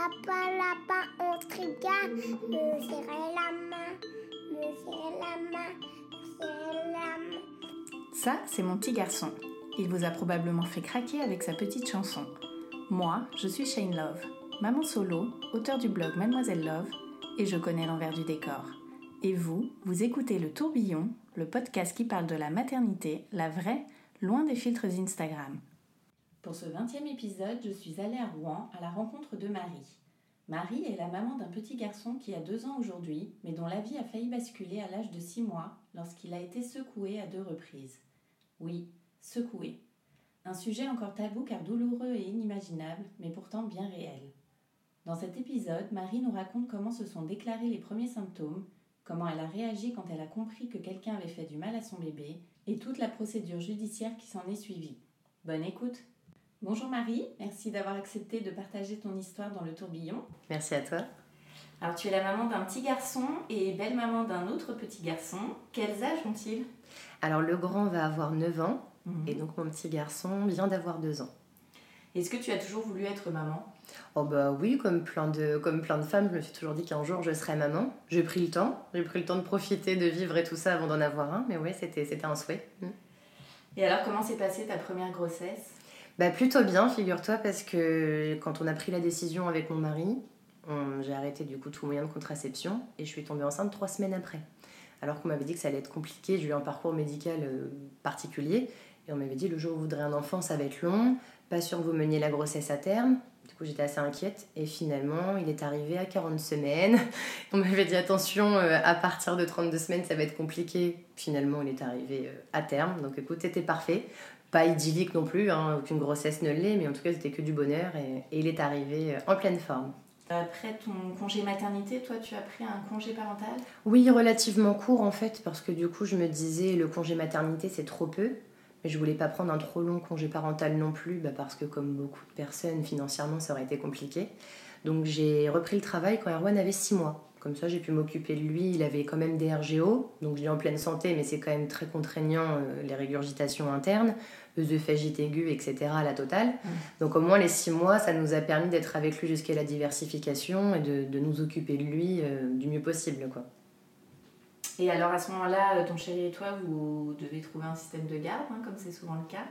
Me la main, me la main, la main. Ça, c'est mon petit garçon. Il vous a probablement fait craquer avec sa petite chanson. Moi, je suis Shane Love, maman solo, auteur du blog Mademoiselle Love, et je connais l'envers du décor. Et vous, vous écoutez Le Tourbillon, le podcast qui parle de la maternité, la vraie, loin des filtres Instagram. Pour ce 20e épisode, je suis allée à Rouen à la rencontre de Marie. Marie est la maman d'un petit garçon qui a deux ans aujourd'hui, mais dont la vie a failli basculer à l'âge de 6 mois lorsqu'il a été secoué à deux reprises. Oui, secoué. Un sujet encore tabou car douloureux et inimaginable, mais pourtant bien réel. Dans cet épisode, Marie nous raconte comment se sont déclarés les premiers symptômes, comment elle a réagi quand elle a compris que quelqu'un avait fait du mal à son bébé, et toute la procédure judiciaire qui s'en est suivie. Bonne écoute Bonjour Marie, merci d'avoir accepté de partager ton histoire dans le tourbillon. Merci à toi. Alors tu es la maman d'un petit garçon et belle maman d'un autre petit garçon. Quels âges ont-ils? Alors le grand va avoir 9 ans Mhm. et donc mon petit garçon vient d'avoir 2 ans. Est-ce que tu as toujours voulu être maman? Oh bah oui, comme plein, de, comme plein de femmes, je me suis toujours dit qu'un jour je serais maman. J'ai pris le temps, j'ai pris le temps de profiter, de vivre et tout ça avant d'en avoir un, mais ouais, c'était, c'était un souhait. Mm. Et alors comment s'est passée ta première grossesse? Bah plutôt bien, figure-toi, parce que quand on a pris la décision avec mon mari, j'ai arrêté du coup tout moyen de contraception et je suis tombée enceinte trois semaines après. Alors qu'on m'avait dit que ça allait être compliqué, j'ai eu un parcours médical euh, particulier et on m'avait dit le jour où vous voudrez un enfant, ça va être long, pas sûr que vous meniez la grossesse à terme. Du coup, j'étais assez inquiète et finalement, il est arrivé à 40 semaines. On m'avait dit attention, euh, à partir de 32 semaines, ça va être compliqué. Finalement, il est arrivé euh, à terme. Donc écoute, c'était parfait. Pas idyllique non plus, hein, aucune grossesse ne l'est, mais en tout cas, c'était que du bonheur et, et il est arrivé euh, en pleine forme. Après ton congé maternité, toi tu as pris un congé parental? Oui, relativement court en fait, parce que du coup, je me disais le congé maternité c'est trop peu, mais je voulais pas prendre un trop long congé parental non plus, bah, parce que comme beaucoup de personnes, financièrement ça aurait été compliqué. Donc j'ai repris le travail quand Erwan avait 6 mois. Comme ça, j'ai pu m'occuper de lui. Il avait quand même des RGO, donc je l'ai en pleine santé, mais c'est quand même très contraignant euh, les régurgitations internes, œsophagite aiguë, etc. à la totale. Donc au moins les 6 mois, ça nous a permis d'être avec lui jusqu'à la diversification et de, de nous occuper de lui euh, du mieux possible. quoi. Et alors à ce moment-là, euh, ton chéri et toi, vous devez trouver un système de garde, hein, comme c'est souvent le cas.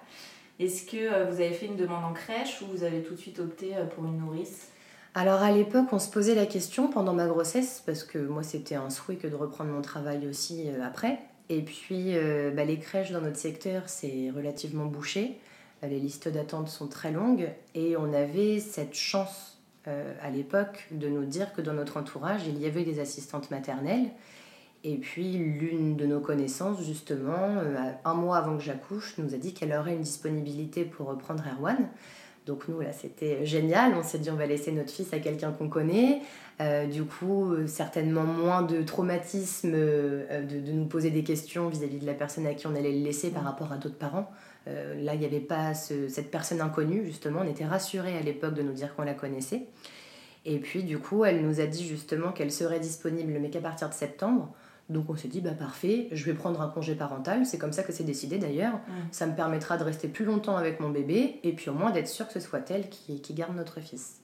Est-ce que vous avez fait une demande en crèche ou vous avez tout de suite opté pour une nourrice? Alors à l'époque, on se posait la question pendant ma grossesse, parce que moi c'était un souhait que de reprendre mon travail aussi euh, après. Et puis euh, bah, les crèches dans notre secteur, c'est relativement bouché. Euh, Les listes d'attente sont très longues et on avait cette chance à l'époque de nous dire que dans notre entourage, il y avait des assistantes maternelles. Et puis l'une de nos connaissances, justement, un mois avant que j'accouche, nous a dit qu'elle aurait une disponibilité pour reprendre Erwan. Donc nous, là, c'était génial. On s'est dit, on va laisser notre fils à quelqu'un qu'on connaît. Euh, du coup, euh, certainement moins de traumatisme euh, de, nous poser des questions vis-à-vis de la personne à qui on allait le laisser par rapport à d'autres parents. Là, il n'y avait pas ce- cette personne inconnue, justement. On était rassurés à l'époque de nous dire qu'on la connaissait. Et puis, du coup, elle nous a dit justement qu'elle serait disponible, mais qu'à partir de septembre. Donc on s'est dit, bah parfait, je vais prendre un congé parental. C'est comme ça que c'est décidé d'ailleurs. Ça me permettra de rester plus longtemps avec mon bébé et puis au moins d'être sûr que ce soit elle qui, qui garde notre fils.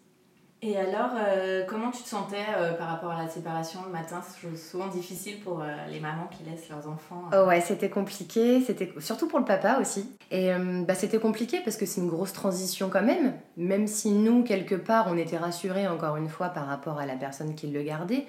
Et alors, euh, comment tu te sentais euh, par rapport à la séparation le matin? C'est souvent difficile pour euh, les mamans qui laissent leurs enfants. Oh ouais, c'était compliqué, c'était surtout pour le papa aussi. Et bah, c'était compliqué parce que c'est une grosse transition quand même, même si nous, quelque part, on était rassurés encore une fois par rapport à la personne qui le gardait.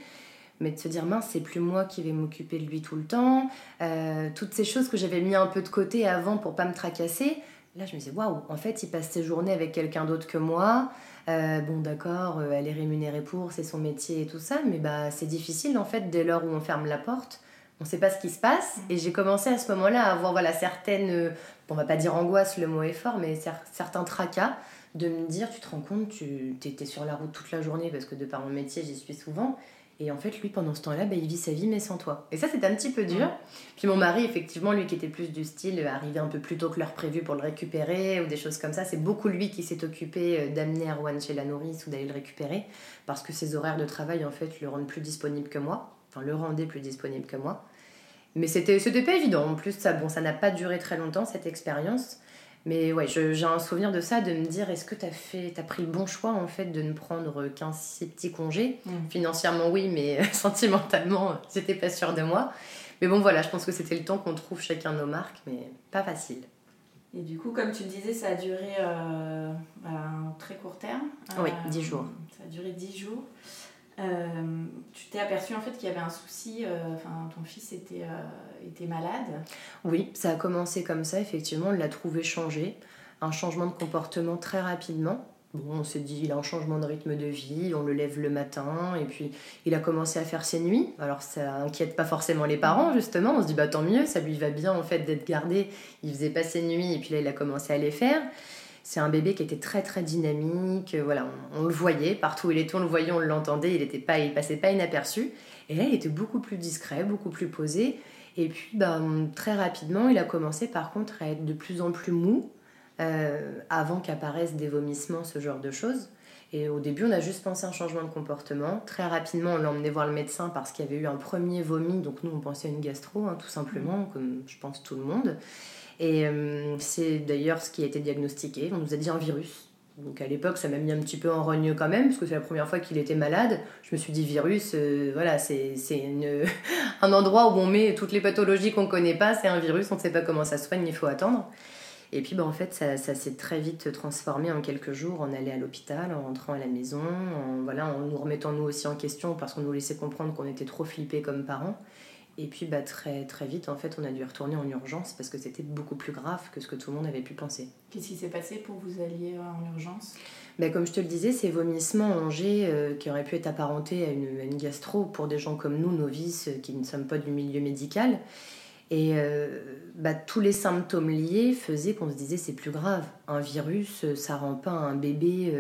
Mais de se dire, mince, c'est plus moi qui vais m'occuper de lui tout le temps. Euh, toutes ces choses que j'avais mis un peu de côté avant pour pas me tracasser. Là, je me disais, waouh, en fait, il passe ses journées avec quelqu'un d'autre que moi. Euh, bon, d'accord, euh, elle est rémunérée pour, c'est son métier et tout ça. Mais bah, c'est difficile, en fait, dès lors où on ferme la porte, On ne sait pas ce qui se passe. Et j'ai commencé à ce moment-là à avoir voilà, certaines, on va pas dire angoisse, le mot est fort, mais certains tracas de me dire, tu te rends compte, tu étais sur la route toute la journée parce que de par mon métier, j'y suis souvent. Et en fait, lui, pendant ce temps-là, bah, il vit sa vie, mais sans toi. Et ça, c'était un petit peu dur. Puis mon mari, effectivement, lui qui était plus du style, euh, arriver un peu plus tôt que l'heure prévue pour le récupérer ou des choses comme ça, c'est beaucoup lui qui s'est occupé euh, d'amener Erwan chez la nourrice ou d'aller le récupérer parce que ses horaires de travail, en fait, le rendent plus disponible que moi. Enfin, le rendaient plus disponible que moi. Mais c'était, c'était pas évident. En plus, ça, bon, ça n'a pas duré très longtemps, cette expérience. Mais ouais, j'ai un souvenir de ça, de me dire est-ce que tu as, fait, as pris le bon choix en fait de ne prendre qu'un si petit congé mm. Financièrement, oui, mais sentimentalement, j'étais pas sûre de moi. Mais bon, voilà, je pense que c'était le temps qu'on trouve chacun nos marques, mais pas facile. Et du coup, comme tu le disais, ça a duré euh, à un très court terme. Oui, 10 euh, jours. Ça a duré 10 jours. Euh, tu t'es aperçu en fait qu'il y avait un souci, enfin ton fils était, était malade Oui, ça a commencé comme ça, effectivement, on l'a trouvé changé, un changement de comportement très rapidement. Bon, on s'est dit, il a un changement de rythme de vie, on le lève le matin, et puis il a commencé à faire ses nuits. Alors ça inquiète pas forcément les parents, justement, on se dit, bah tant mieux, ça lui va bien en fait d'être gardé. Il faisait pas ses nuits, et puis là il a commencé à les faire. C'est un bébé qui était très très dynamique, euh, voilà, on, le voyait, partout où il était, on le voyait, on l'entendait, il était pas, il passait pas inaperçu. Et là, il était beaucoup plus discret, beaucoup plus posé. Et puis, ben, très rapidement, il a commencé par contre à être de plus en plus mou, euh, avant qu'apparaissent des vomissements, ce genre de choses. Et au début, on a juste pensé à un changement de comportement. Très rapidement, on l'a emmené voir le médecin parce qu'il y avait eu un premier vomi. Donc nous, on pensait à une gastro, hein, tout simplement, comme je pense tout le monde. Et euh, c'est d'ailleurs ce qui a été diagnostiqué. On nous a dit un virus. Donc à l'époque, ça m'a mis un petit peu en rogne quand même, parce que c'est la première fois qu'il était malade. Je me suis dit, virus, euh, voilà, c'est un endroit où on met toutes les pathologies qu'on ne connaît pas, c'est un virus, on ne sait pas comment ça soigne, il faut attendre. Et puis bah, en fait, ça, s'est très vite transformé en quelques jours. On allait à l'hôpital, en rentrant à la maison, en, voilà, en nous remettant nous aussi en question, parce qu'on nous laissait comprendre qu'on était trop flippés comme parents. Et puis bah, très, très vite, en fait, on a dû retourner en urgence parce que c'était beaucoup plus grave que ce que tout le monde avait pu penser. Qu'est-ce qui s'est passé pour vous alliez en urgence? Bah, Comme je te le disais, ces vomissements en euh, qui auraient pu être apparentés à une, une, gastro pour des gens comme nous, novices, euh, qui ne sommes pas du milieu médical. Et euh, bah, tous les symptômes liés faisaient qu'on se disait c'est plus grave. Un virus, ça rend pas un bébé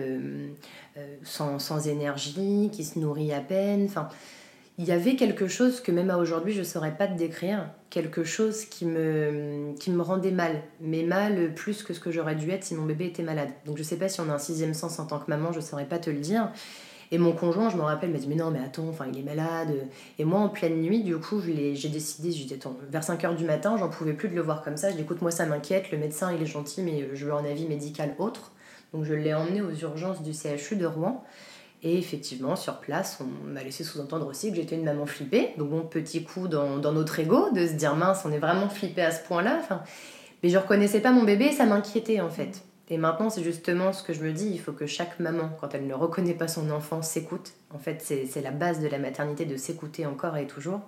sans, sans, énergie, qui se nourrit à peine. Enfin, il y avait quelque chose que même à aujourd'hui je ne saurais pas te décrire, quelque chose qui me, qui me rendait mal, mais mal plus que ce que j'aurais dû être si mon bébé était malade. Donc je ne sais pas si on a un sixième sens en tant que maman, je ne saurais pas te le dire. Et mon conjoint, je me rappelle, m'a dit Mais non, mais attends, enfin, il est malade. Et moi, en pleine nuit, du coup, j'ai décidé, j'étais vers 5 h du matin, j'en pouvais plus de le voir comme ça. Je dis Écoute, moi, ça m'inquiète, le médecin, il est gentil, mais je veux un avis médical autre. Donc, je l'ai emmené aux urgences du CHU de Rouen. Et effectivement, sur place, on m'a laissé sous-entendre aussi que j'étais une maman flippée. Donc bon, petit coup dans, notre ego de se dire mince, on est vraiment flippé à ce point-là. Mais je reconnaissais pas mon bébé, ça m'inquiétait en fait. Et maintenant, c'est justement ce que je me dis, il faut que chaque maman, quand elle ne reconnaît pas son enfant, s'écoute. En fait, c'est la base de la maternité de s'écouter encore et toujours.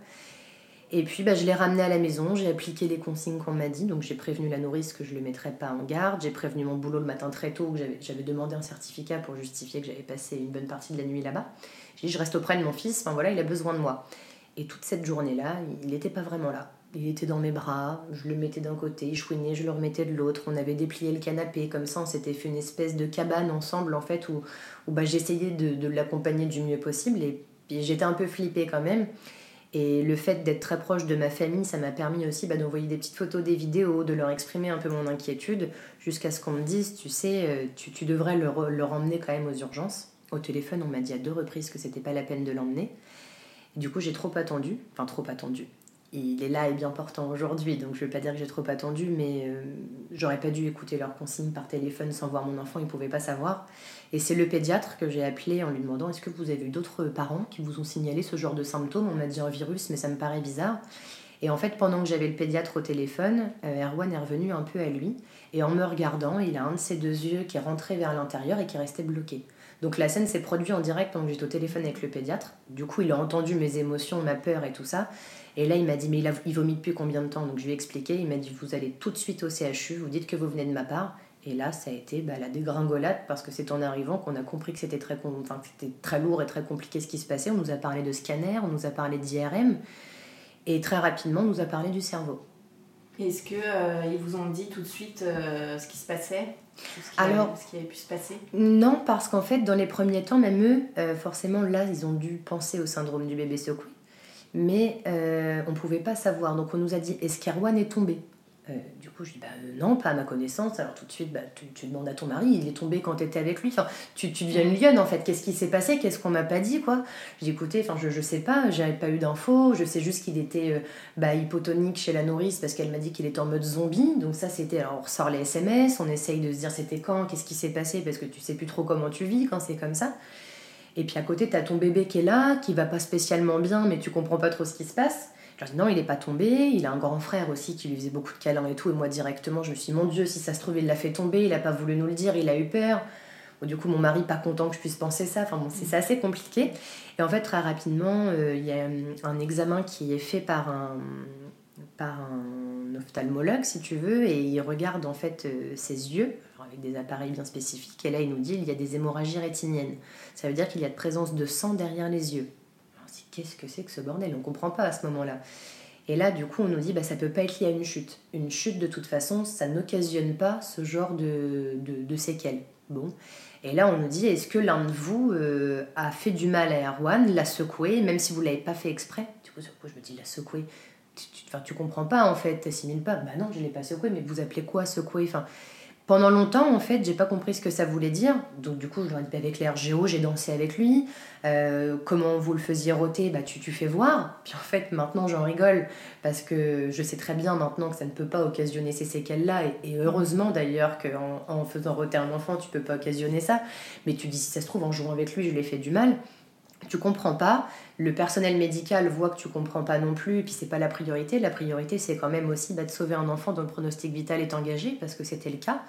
Et puis bah, je l'ai ramené à la maison, j'ai appliqué les consignes qu'on m'a dit, donc j'ai prévenu la nourrice que je ne le mettrais pas en garde, j'ai prévenu mon boulot le matin très tôt, que j'avais demandé un certificat pour justifier que j'avais passé une bonne partie de la nuit là-bas. J'ai dit je reste auprès de mon fils, enfin voilà, il a besoin de moi. Et toute cette journée-là, il n'était pas vraiment là. Il était dans mes bras, je le mettais d'un côté, il chouinait, je le remettais de l'autre, on avait déplié le canapé, comme ça on s'était fait une espèce de cabane ensemble en fait, où, où bah, j'essayais de, de l'accompagner du mieux possible, et puis j'étais un peu flippée quand même. Et le fait d'être très proche de ma famille, ça m'a permis aussi bah, d'envoyer des petites photos, des vidéos, de leur exprimer un peu mon inquiétude, jusqu'à ce qu'on me dise, tu sais, euh, tu, devrais le, emmener quand même aux urgences. Au téléphone, on m'a dit à deux reprises que c'était pas la peine de l'emmener. Du coup, j'ai trop attendu, enfin trop attendu il est là et bien portant aujourd'hui, donc je ne vais pas dire que j'ai trop attendu, mais euh, j'aurais pas dû écouter leurs consignes par téléphone sans voir mon enfant, il ne pouvait pas savoir. Et c'est le pédiatre que j'ai appelé en lui demandant est-ce que vous avez eu d'autres parents qui vous ont signalé ce genre de symptômes? On m'a dit un virus, mais ça me paraît bizarre. Et en fait, pendant que j'avais le pédiatre au téléphone, euh, Erwan est revenu un peu à lui, et en me regardant, il a un de ses deux yeux qui est rentré vers l'intérieur et qui restait bloqué. Donc la scène s'est produite en direct pendant que j'étais au téléphone avec le pédiatre. Du coup, il a entendu mes émotions, ma peur et tout ça. Et là, il m'a dit, mais il, a, il vomit depuis combien de temps? Donc je lui ai expliqué. Il m'a dit, vous allez tout de suite au CHU, vous dites que vous venez de ma part. Et là, ça a été bah, la dégringolade parce que c'est en arrivant qu'on a compris que c'était très, enfin, très lourd et très compliqué ce qui se passait. On nous a parlé de scanner, on nous a parlé d'IRM. Et très rapidement, on nous a parlé du cerveau. Est-ce qu'ils euh, ils vous ont dit tout de suite euh, ce qui se passait? Ce qui, Alors- ce qui avait pu se passer? Non, parce qu'en fait, dans les premiers temps, même eux, euh, forcément, là, ils ont dû penser au syndrome du bébé secoué. Mais on ne pouvait pas savoir. Donc, on nous a dit est-ce qu'Erwan est tombé? Euh, Du coup, je dis bah, euh, non, pas à ma connaissance. Alors, tout de suite, bah, tu, demandes à ton mari il est tombé quand tu étais avec lui. Enfin, tu, tu deviens une lionne en fait. Qu'est-ce qui s'est passé? Qu'est-ce qu'on m'a pas dit quoi? Je dis écoutez, je, je sais pas, j'avais pas eu d'infos. Je sais juste qu'il était euh, bah, hypotonique chez la nourrice parce qu'elle m'a dit qu'il était en mode zombie. Donc, ça, c'était. Alors, on ressort les SMS, on essaye de se dire c'était quand, qu'est-ce qui s'est passé parce que tu sais plus trop comment tu vis quand c'est comme ça. Et puis à côté, tu as ton bébé qui est là, qui va pas spécialement bien, mais tu comprends pas trop ce qui se passe. Je dis non, il est pas tombé. Il a un grand frère aussi qui lui faisait beaucoup de câlins et tout. Et moi, directement, je me suis dit, mon Dieu, si ça se trouve, il l'a fait tomber, il a pas voulu nous le dire, il a eu peur. Du coup, mon mari, pas content que je puisse penser ça. Enfin bon, c'est assez compliqué. Et en fait, très rapidement, euh, il y a un examen qui est fait par un, par un ophtalmologue, si tu veux, et il regarde en fait euh, ses yeux, avec des appareils bien spécifiques, et là, il nous dit il y a des hémorragies rétiniennes. Ça veut dire qu'il y a de présence de sang derrière les yeux. Alors, on se dit, qu'est-ce que c'est que ce bordel? On comprend pas à ce moment-là. Et là, du coup, on nous dit bah, ça peut pas être lié à une chute. Une chute, de toute façon, ça n'occasionne pas ce genre de, de, séquelles. Bon. Et là, on nous dit est-ce que l'un de vous euh, a fait du mal à Erwan, l'a secoué, même si vous l'avez pas fait exprès? Du coup, sur coup, je me dis l'a secoué? Tu, tu, comprends pas en fait, t'assimiles pas. Bah non, je l'ai pas secoué, mais vous appelez quoi secoué enfin, pendant longtemps, en fait, j'ai pas compris ce que ça voulait dire. Donc, du coup, je leur ai dit, avec l'air géo, j'ai dansé avec lui. Euh, comment vous le faisiez roter Bah, tu, tu fais voir. Puis en fait, maintenant, j'en rigole parce que je sais très bien maintenant que ça ne peut pas occasionner ces séquelles-là. Et, heureusement d'ailleurs qu'en en faisant roter un enfant, tu peux pas occasionner ça. Mais tu dis, si ça se trouve, en jouant avec lui, je lui ai fait du mal. Tu comprends pas. Le personnel médical voit que tu comprends pas non plus, et puis c'est pas la priorité. La priorité, c'est quand même aussi bah, de sauver un enfant dont le pronostic vital est engagé, parce que c'était le cas.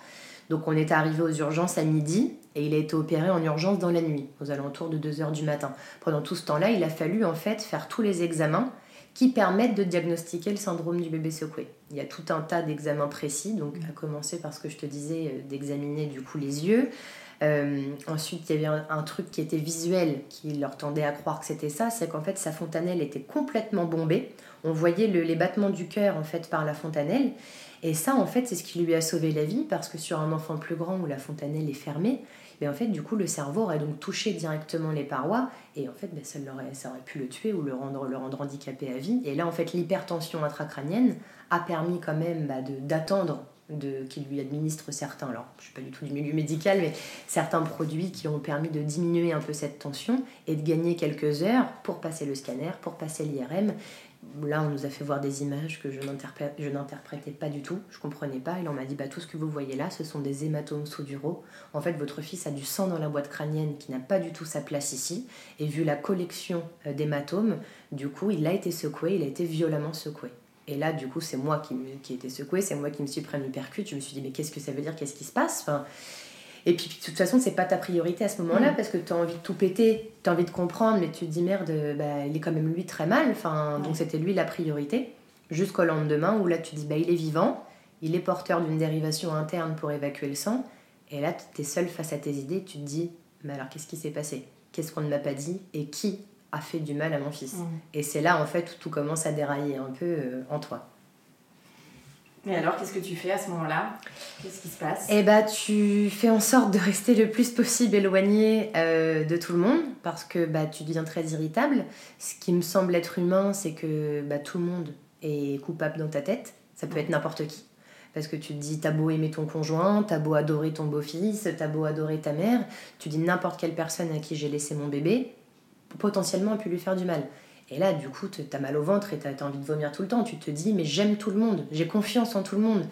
Donc on est arrivé aux urgences à midi et il a été opéré en urgence dans la nuit, aux alentours de 2h du matin. Pendant tout ce temps-là, il a fallu en fait faire tous les examens qui permettent de diagnostiquer le syndrome du bébé secoué. Il y a tout un tas d'examens précis, donc à commencer par ce que je te disais, euh, d'examiner du coup les yeux. Euh, ensuite, il y avait un, truc qui était visuel, qui leur tendait à croire que c'était ça, c'est qu'en fait sa fontanelle était complètement bombée. On voyait le, les battements du cœur en fait par la fontanelle. Et ça, en fait, c'est ce qui lui a sauvé la vie, parce que sur un enfant plus grand où la fontanelle est fermée, mais en fait, du coup, le cerveau aurait donc touché directement les parois, et en fait, ben, ça, aurait, ça aurait pu le tuer ou le rendre, le rendre handicapé à vie. Et là, en fait, l'hypertension intracrânienne a permis quand même bah, d'attendre de, qui lui administre certains, alors je ne suis pas du tout du milieu médical, mais certains produits qui ont permis de diminuer un peu cette tension et de gagner quelques heures pour passer le scanner, pour passer l'IRM. Là, on nous a fait voir des images que je n'interprétais pas du tout, je comprenais pas. Et là, on m'a dit bah, tout ce que vous voyez là, ce sont des hématomes sous-duraux. En fait, votre fils a du sang dans la boîte crânienne qui n'a pas du tout sa place ici. Et vu la collection d'hématomes, du coup, il a été secoué, il a été violemment secoué. Et là, du coup, c'est moi qui, me, qui ai été secouée, c'est moi qui me suis pris un hypercute. Je me suis dit, mais qu'est-ce que ça veut dire? Qu'est-ce qui se passe? Enfin, Et puis, de toute façon, c'est pas ta priorité à ce moment-là, mmh. parce que tu as envie de tout péter, tu as envie de comprendre, mais tu te dis, merde, bah, il est quand même lui très mal. Enfin. Donc, c'était lui la priorité. Jusqu'au lendemain, où là, tu te dis, bah, il est vivant, il est porteur d'une dérivation interne pour évacuer le sang. Et là, tu es seul face à tes idées, tu te dis, mais alors, qu'est-ce qui s'est passé? Qu'est-ce qu'on ne m'a pas dit? Et qui a fait du mal à mon fils. Mmh. Et c'est là, en fait, où tout commence à dérailler un peu euh, en toi. Et alors, qu'est-ce que tu fais à ce moment-là? Qu'est-ce qui se passe? Eh bah, tu fais en sorte de rester le plus possible éloigné euh, de tout le monde, parce que bah, tu deviens très irritable. Ce qui me semble être humain, c'est que bah, tout le monde est coupable dans ta tête. Ça peut mmh. être n'importe qui. Parce que tu te dis, t'as beau aimer ton conjoint, t'as beau adorer ton beau-fils, t'as beau adorer ta mère, tu dis n'importe quelle personne à qui j'ai laissé mon bébé, potentiellement pu lui faire du mal. Et là, du coup, t'as mal au ventre et t'as envie de vomir tout le temps. Tu te dis, mais j'aime tout le monde, j'ai confiance en tout le monde.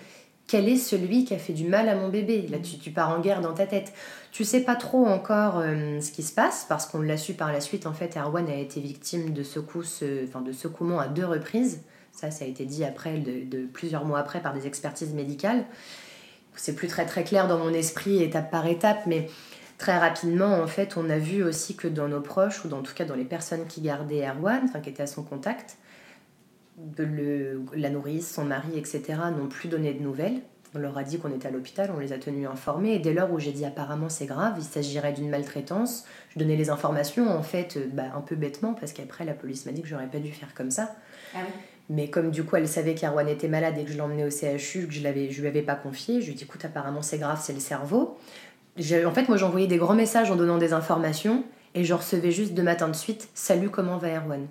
Quel est celui qui a fait du mal à mon bébé? Là, tu, tu, pars en guerre dans ta tête. Tu sais pas trop encore euh, ce qui se passe, parce qu'on l'a su par la suite. En fait, Erwan a été victime de secousses, euh, enfin de secouements à deux reprises. Ça, ça a été dit après, de, de plusieurs mois après, par des expertises médicales. C'est plus très très clair dans mon esprit, étape par étape, mais très rapidement, en fait, on a vu aussi que dans nos proches, ou dans, en tout cas dans les personnes qui gardaient Erwan, enfin qui étaient à son contact, le, la nourrice, son mari, etc., n'ont plus donné de nouvelles. On leur a dit qu'on était à l'hôpital, on les a tenus informés. Et dès lors où j'ai dit apparemment c'est grave, il s'agirait d'une maltraitance, je donnais les informations en fait bah, un peu bêtement parce qu'après la police m'a dit que j'aurais pas dû faire comme ça. Ah oui. Mais comme du coup elle savait qu'Arwan était malade et que je l'emmenais au CHU, que je ne lui avais pas confié, je lui ai dit écoute apparemment c'est grave, c'est le cerveau. En fait moi j'envoyais des grands messages en donnant des informations et je recevais juste deux matins de suite Salut, comment va Erwan?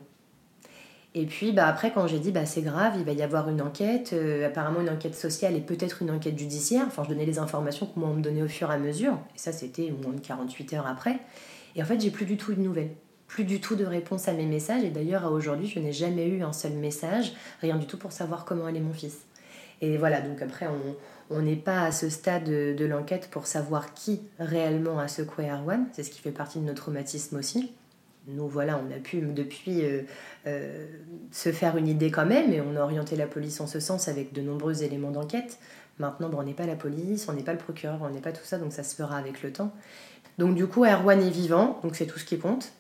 Et puis bah, après, quand j'ai dit bah, c'est grave, il va y avoir une enquête, euh, apparemment une enquête sociale et peut-être une enquête judiciaire, enfin je donnais les informations que moi on me donnait au fur et à mesure, et ça c'était moins de 48 heures après. Et en fait, j'ai plus du tout de nouvelles, plus du tout de réponse à mes messages, et d'ailleurs à aujourd'hui, je n'ai jamais eu un seul message, rien du tout pour savoir comment allait mon fils. Et voilà, donc après, on n'est pas à ce stade de, l'enquête pour savoir qui réellement a secoué Arwan, c'est ce qui fait partie de notre traumatisme aussi nous voilà, on a pu depuis euh, euh, se faire une idée quand même et on a orienté la police en ce sens avec de nombreux éléments d'enquête. Maintenant, on n'est pas la police, on n'est pas le procureur, on n'est pas tout ça, donc ça se fera avec le temps. Donc du coup, Erwan est vivant, donc c'est tout ce qui compte.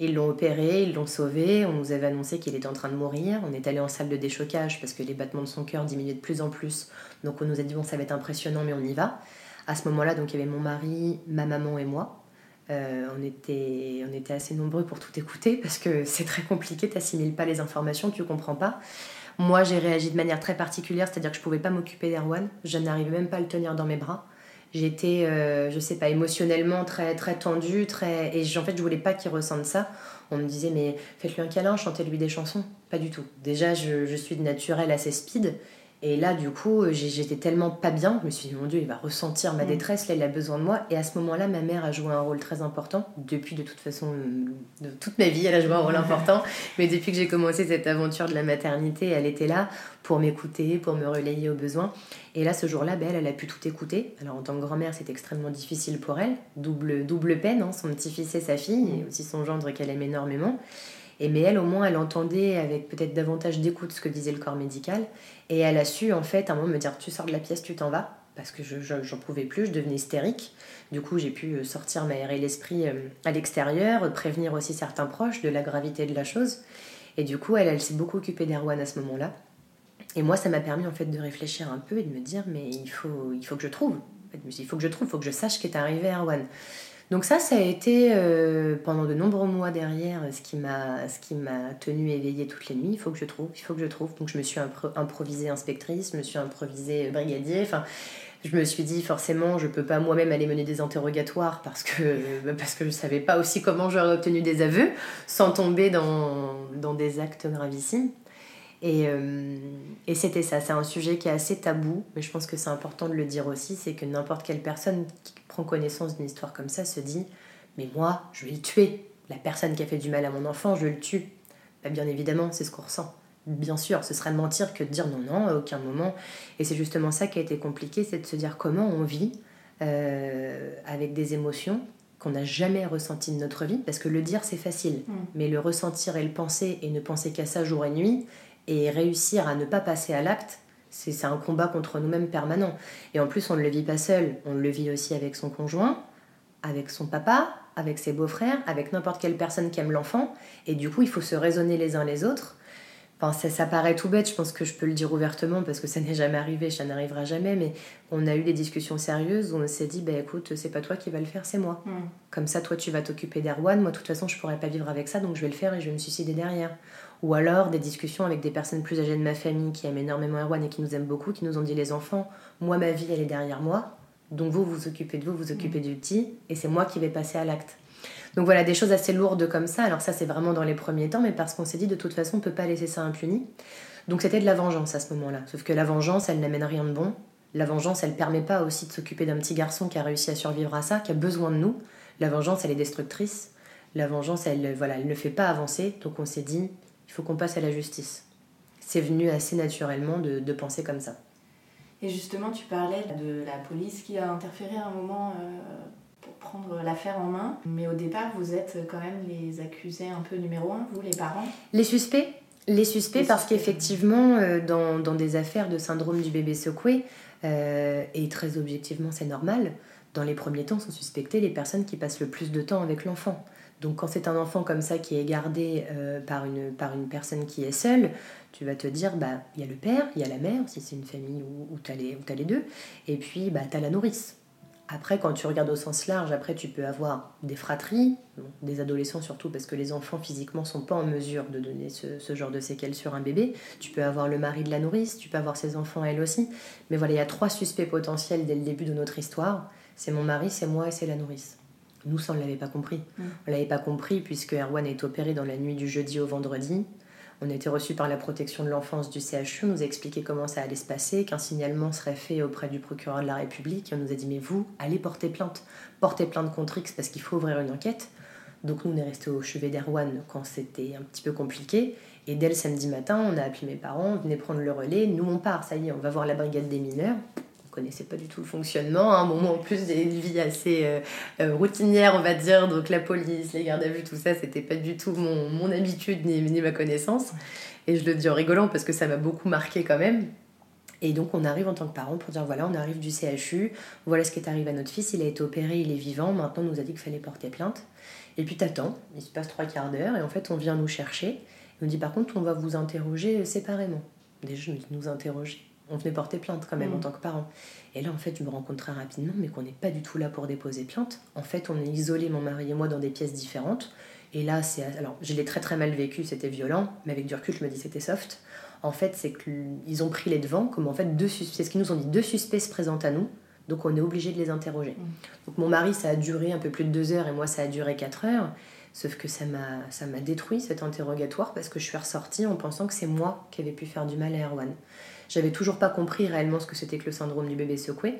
Ils l'ont opéré, ils l'ont sauvé, on nous avait annoncé qu'il était en train de mourir, on est allé en salle de déchocage parce que les battements de son cœur diminuaient de plus en plus, donc on nous a dit bon ça va être impressionnant mais on y va. À ce moment-là, donc il y avait mon mari, ma maman et moi. Euh, on, était, assez nombreux pour tout écouter parce que c'est très compliqué, tu n'assimiles pas les informations, tu comprends pas. Moi, j'ai réagi de manière très particulière, c'est-à-dire que je pouvais pas m'occuper d'Erwan, je n'arrivais même pas à le tenir dans mes bras. J'étais, euh, je sais pas, émotionnellement très, très tendue, très... et en fait, je voulais pas qu'il ressente ça. On me disait, mais faites-lui un câlin, chantez-lui des chansons. Pas du tout. Déjà, je, je suis de naturel assez speed, et là, du coup, j'étais tellement pas bien, je me suis dit, mon Dieu, il va ressentir ma mm. détresse, là, il a besoin de moi. Et à ce moment-là, ma mère a joué un rôle très important. Depuis, de toute façon, de toute ma vie, elle a joué un rôle important. Mais depuis que j'ai commencé cette aventure de la maternité, elle était là pour m'écouter, pour me relayer aux besoins. Et là, ce jour-là, ben, elle, elle a pu tout écouter. Alors, en tant que grand-mère, c'est extrêmement difficile pour elle. Double, double peine, hein, son petit-fils et sa fille, et aussi son gendre qu'elle aime énormément. Et mais elle, au moins, elle entendait avec peut-être davantage d'écoute ce que disait le corps médical. Et elle a su, en fait, à un moment me dire Tu sors de la pièce, tu t'en vas. Parce que je, j'en pouvais plus, je devenais hystérique. Du coup, j'ai pu euh, sortir, m'aérer l'esprit euh, à l'extérieur, prévenir aussi certains proches de la gravité de la chose. Et du coup, elle, elle s'est beaucoup occupée d'Erwan à ce moment-là. Et moi, ça m'a permis en fait de réfléchir un peu et de me dire Mais il faut, il faut que je trouve. Il faut que je trouve, il faut que je sache qu'est arrivé à Erwan. Donc ça, ça a été euh, pendant de nombreux mois derrière ce qui m'a ce qui m'a tenu éveillée toutes les nuits. Il faut que je trouve, il faut que je trouve. Donc je me suis improvisée inspectrice, je me suis improvisée brigadier. Enfin, je me suis dit forcément, je peux pas moi-même aller mener des interrogatoires parce que parce que je savais pas aussi comment j'aurais obtenu des aveux sans tomber dans, dans des actes gravissimes. Et, euh, et c'était ça, c'est un sujet qui est assez tabou, mais je pense que c'est important de le dire aussi, c'est que n'importe quelle personne prend connaissance d'une histoire comme ça se dit Mais moi, je vais le tuer. La personne qui a fait du mal à mon enfant, je le tue. Bah, bien évidemment, c'est ce qu'on ressent. Bien sûr, ce serait mentir que de dire non, non, à aucun moment. Et c'est justement ça qui a été compliqué, c'est de se dire comment on vit euh, avec des émotions qu'on n'a jamais ressenties de notre vie, parce que le dire c'est facile, mm. mais le ressentir et le penser et ne penser qu'à ça jour et nuit, et réussir à ne pas passer à l'acte, c'est un combat contre nous-mêmes permanent. Et en plus, on ne le vit pas seul, on le vit aussi avec son conjoint, avec son papa, avec ses beaux-frères, avec n'importe quelle personne qui aime l'enfant. Et du coup, il faut se raisonner les uns les autres. Enfin, ça, paraît tout bête, je pense que je peux le dire ouvertement parce que ça n'est jamais arrivé, ça n'arrivera jamais, mais on a eu des discussions sérieuses où on s'est dit, bah écoute, c'est pas toi qui vas le faire, c'est moi. Mm. Comme ça, toi, tu vas t'occuper d'Erwan, moi, de toute façon, je pourrais pas vivre avec ça, donc je vais le faire et je vais me suicider derrière ou alors des discussions avec des personnes plus âgées de ma famille qui aiment énormément Erwan et qui nous aiment beaucoup, qui nous ont dit les enfants, moi ma vie elle est derrière moi, donc vous vous occupez de vous, vous occupez du petit, et c'est moi qui vais passer à l'acte. Donc voilà, des choses assez lourdes comme ça. Alors ça c'est vraiment dans les premiers temps, mais parce qu'on s'est dit de toute façon on peut pas laisser ça impuni. Donc c'était de la vengeance à ce moment-là. Sauf que la vengeance, elle n'amène rien de bon. La vengeance, elle permet pas aussi de s'occuper d'un petit garçon qui a réussi à survivre à ça, qui a besoin de nous. La vengeance, elle est destructrice. La vengeance, elle, voilà, elle ne fait pas avancer. Donc on s'est dit, il faut qu'on passe à la justice. C'est venu assez naturellement de, penser comme ça. Et justement, tu parlais de la police qui a interféré à un moment euh, pour prendre l'affaire en main. Mais au départ, vous êtes quand même les accusés un peu numéro un, vous, les parents Les suspects Les suspects, parce qu'effectivement, euh, dans, dans, des affaires de syndrome du bébé secoué, euh, et très objectivement, c'est normal, dans les premiers temps sont suspectées les personnes qui passent le plus de temps avec l'enfant. Donc quand c'est un enfant comme ça qui est gardé euh, par, une, par une personne qui est seule, tu vas te dire, bah il y a le père, il y a la mère, si c'est une famille où, où tu as, les deux, et puis bah, tu as la nourrice. Après, quand tu regardes au sens large, après, tu peux avoir des fratries, des adolescents surtout, parce que les enfants physiquement sont pas en mesure de donner ce, genre de séquelles sur un bébé. Tu peux avoir le mari de la nourrice, tu peux avoir ses enfants elle aussi. Mais voilà, il y a trois suspects potentiels dès le début de notre histoire. C'est mon mari, c'est moi et c'est la nourrice. Nous, ça, on ne l'avait pas compris. Mm. On ne l'avait pas compris puisque Erwan est opéré dans la nuit du jeudi au vendredi. On a été reçu par la protection de l'enfance du CHU, on nous a expliqué comment ça allait se passer, qu'un signalement serait fait auprès du procureur de la République. Et on nous a dit Mais vous, allez porter plainte. Portez plainte contre X parce qu'il faut ouvrir une enquête. Donc nous, on est resté au chevet d'Erwan quand c'était un petit peu compliqué. Et dès le samedi matin, on a appelé mes parents, venez prendre le relais. Nous, on part, ça y est, on va voir la brigade des mineurs connaissais pas du tout le fonctionnement. À un moment en plus, j'ai une vie assez euh, euh, routinière, on va dire. Donc la police, les gardes à vue, tout ça, c'était pas du tout mon, mon habitude ni, ni, ma connaissance. Et je le dis en rigolant parce que ça m'a beaucoup marqué quand même. Et donc on arrive en tant que parents pour dire voilà, on arrive du CHU, voilà ce qui est arrivé à notre fils, il a été opéré, il est vivant, maintenant on nous a dit qu'il fallait porter plainte. Et puis t'attends, il se passe trois quarts d'heure et en fait on vient nous chercher. On dit par contre on va vous interroger séparément. Déjà nous interroger on venait porter plainte quand même en mm. tant que parent. Et là, en fait, je me rends compte très rapidement, mais qu'on n'est pas du tout là pour déposer plainte. En fait, on est isolé, mon mari et moi, dans des pièces différentes. Et là, c'est. Alors, je l'ai très très mal vécu, c'était violent, mais avec du recul, je me dis c'était soft. En fait, c'est qu'ils ont pris les devants, comme en fait, deux c'est ce qu'ils nous ont dit, deux suspects se présentent à nous, donc on est obligé de les interroger. Mm. Donc mon mari, ça a duré un peu plus de deux heures, et moi, ça a duré quatre heures. Sauf que ça m'a, ça m'a détruit cet interrogatoire parce que je suis ressortie en pensant que c'est moi qui avais pu faire du mal à Erwan. J'avais toujours pas compris réellement ce que c'était que le syndrome du bébé secoué.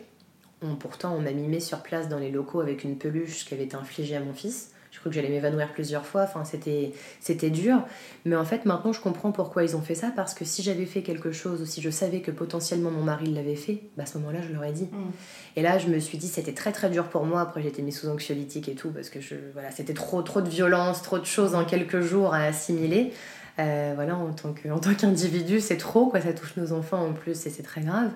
pourtant, on m'a mimé sur place dans les locaux avec une peluche qui avait été infligée à mon fils. Je crois que j'allais m'évanouir plusieurs fois, enfin, c'était, c'était dur. Mais en fait, maintenant, je comprends pourquoi ils ont fait ça, parce que si j'avais fait quelque chose, ou si je savais que potentiellement mon mari l'avait fait, bah, à ce moment-là, je l'aurais dit. Mm. Et là, je me suis dit, c'était très très dur pour moi. Après, j'étais mise sous anxiolytique et tout, parce que je, voilà, c'était trop, trop de violence, trop de choses en quelques jours à assimiler. Euh, voilà, en tant, qu'individu, c'est trop, quoi, ça touche nos enfants en plus et c'est très grave.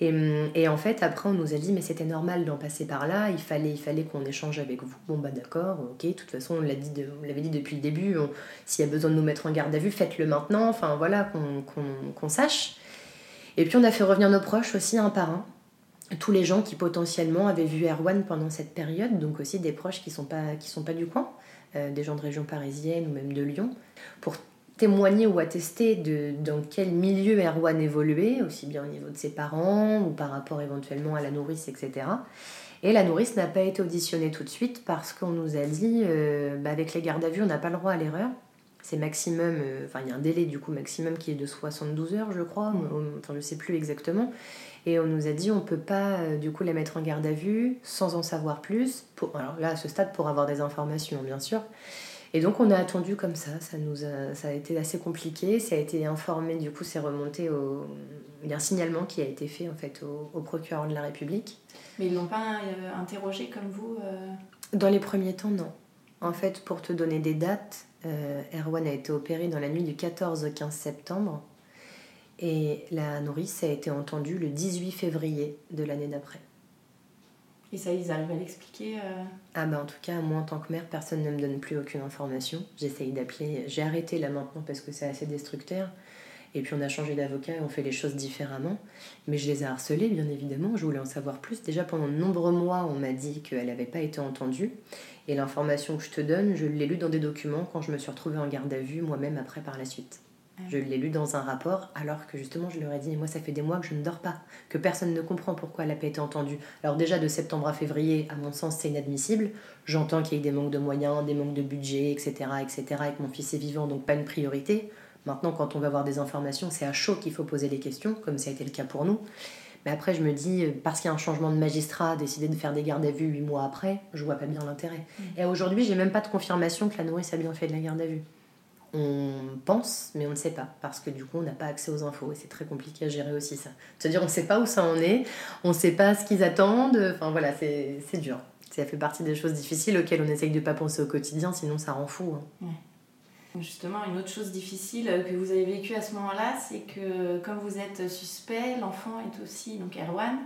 Et, hum, et, en fait, après, on nous a dit, mais c'était normal d'en passer par là, il fallait, il fallait qu'on échange avec vous. Bon, bah d'accord, ok, de toute façon, on l'avait dit, dit depuis le début, s'il y a besoin de nous mettre en garde à vue, faites-le maintenant, enfin voilà, qu'on sache. Et puis, on a fait revenir nos proches aussi, un par un. Tous les gens qui potentiellement avaient vu Erwan pendant cette période, donc aussi des proches qui ne sont, pas, qui sont pas du coin, euh, des gens de région parisienne ou même de Lyon, pour témoigner ou attester de dans quel milieu Erwan évoluait, aussi bien au niveau de ses parents ou par rapport éventuellement à la nourrice, etc. Et la nourrice n'a pas été auditionnée tout de suite parce qu'on nous a dit, euh, bah, avec les gardes à vue, on n'a pas le droit à l'erreur. C'est maximum, euh, enfin il y a un délai du coup maximum qui est de 72 heures, je crois, enfin je sais plus exactement. Et on nous a dit on peut pas euh, du coup les mettre en garde à vue sans en savoir plus. Alors là à ce stade pour avoir des informations bien sûr. Et donc on a attendu comme ça, ça, nous a, ça a été assez compliqué, ça a été informé, du coup c'est remonté au... Il y a un signalement qui a été fait en fait au, procureur de la République. Mais ils l'ont pas euh, interrogé comme vous euh Dans les premiers temps, non. En fait, pour te donner des dates, euh, Erwan a été opéré dans la nuit du 14 au 15 septembre et la nourrice a été entendue le 18 février de l'année d'après. Et ça, ils arrivent à l'expliquer euh Ah bah en tout cas, moi en tant que mère, personne ne me donne plus aucune information. J'essaye d'appeler. J'ai arrêté là maintenant parce que c'est assez destructeur. Et puis on a changé d'avocat et on fait les choses différemment. Mais je les ai harcelés, bien évidemment. Je voulais en savoir plus. Déjà pendant de nombreux mois, on m'a dit qu'elle n'avait pas été entendue. Et l'information que je te donne, je l'ai lue dans des documents quand je me suis retrouvée en garde à vue moi-même après par la suite. Je l'ai lu dans un rapport, alors que justement, je leur ai dit, moi, ça fait des mois que je ne dors pas, que personne ne comprend pourquoi elle n'a pas été entendue. Alors déjà, de septembre à février, à mon sens, c'est inadmissible. J'entends qu'il y ait des manques de moyens, des manques de budget, etc., etc., et que mon fils est vivant, donc pas une priorité. Maintenant, quand on va avoir des informations, c'est à chaud qu'il faut poser les questions, comme ça a été le cas pour nous. Mais après, je me dis, parce qu'il y a un changement de magistrat, décider de faire des gardes à vue huit mois après, je vois pas bien l'intérêt. Mmh. Et aujourd'hui, j'ai même pas de confirmation que la nourrice a bien fait de la garde à vue on pense, mais on ne sait pas, parce que du coup, on n'a pas accès aux infos, et c'est très compliqué à gérer aussi ça. C'est-à-dire, on ne sait pas où ça en est, on ne sait pas ce qu'ils attendent, enfin voilà, c'est dur. Ça fait partie des choses difficiles auxquelles on essaye de ne pas penser au quotidien, sinon ça rend fou. Hein. Justement, une autre chose difficile que vous avez vécue à ce moment-là, c'est que comme vous êtes suspect, l'enfant est aussi, donc Erwan,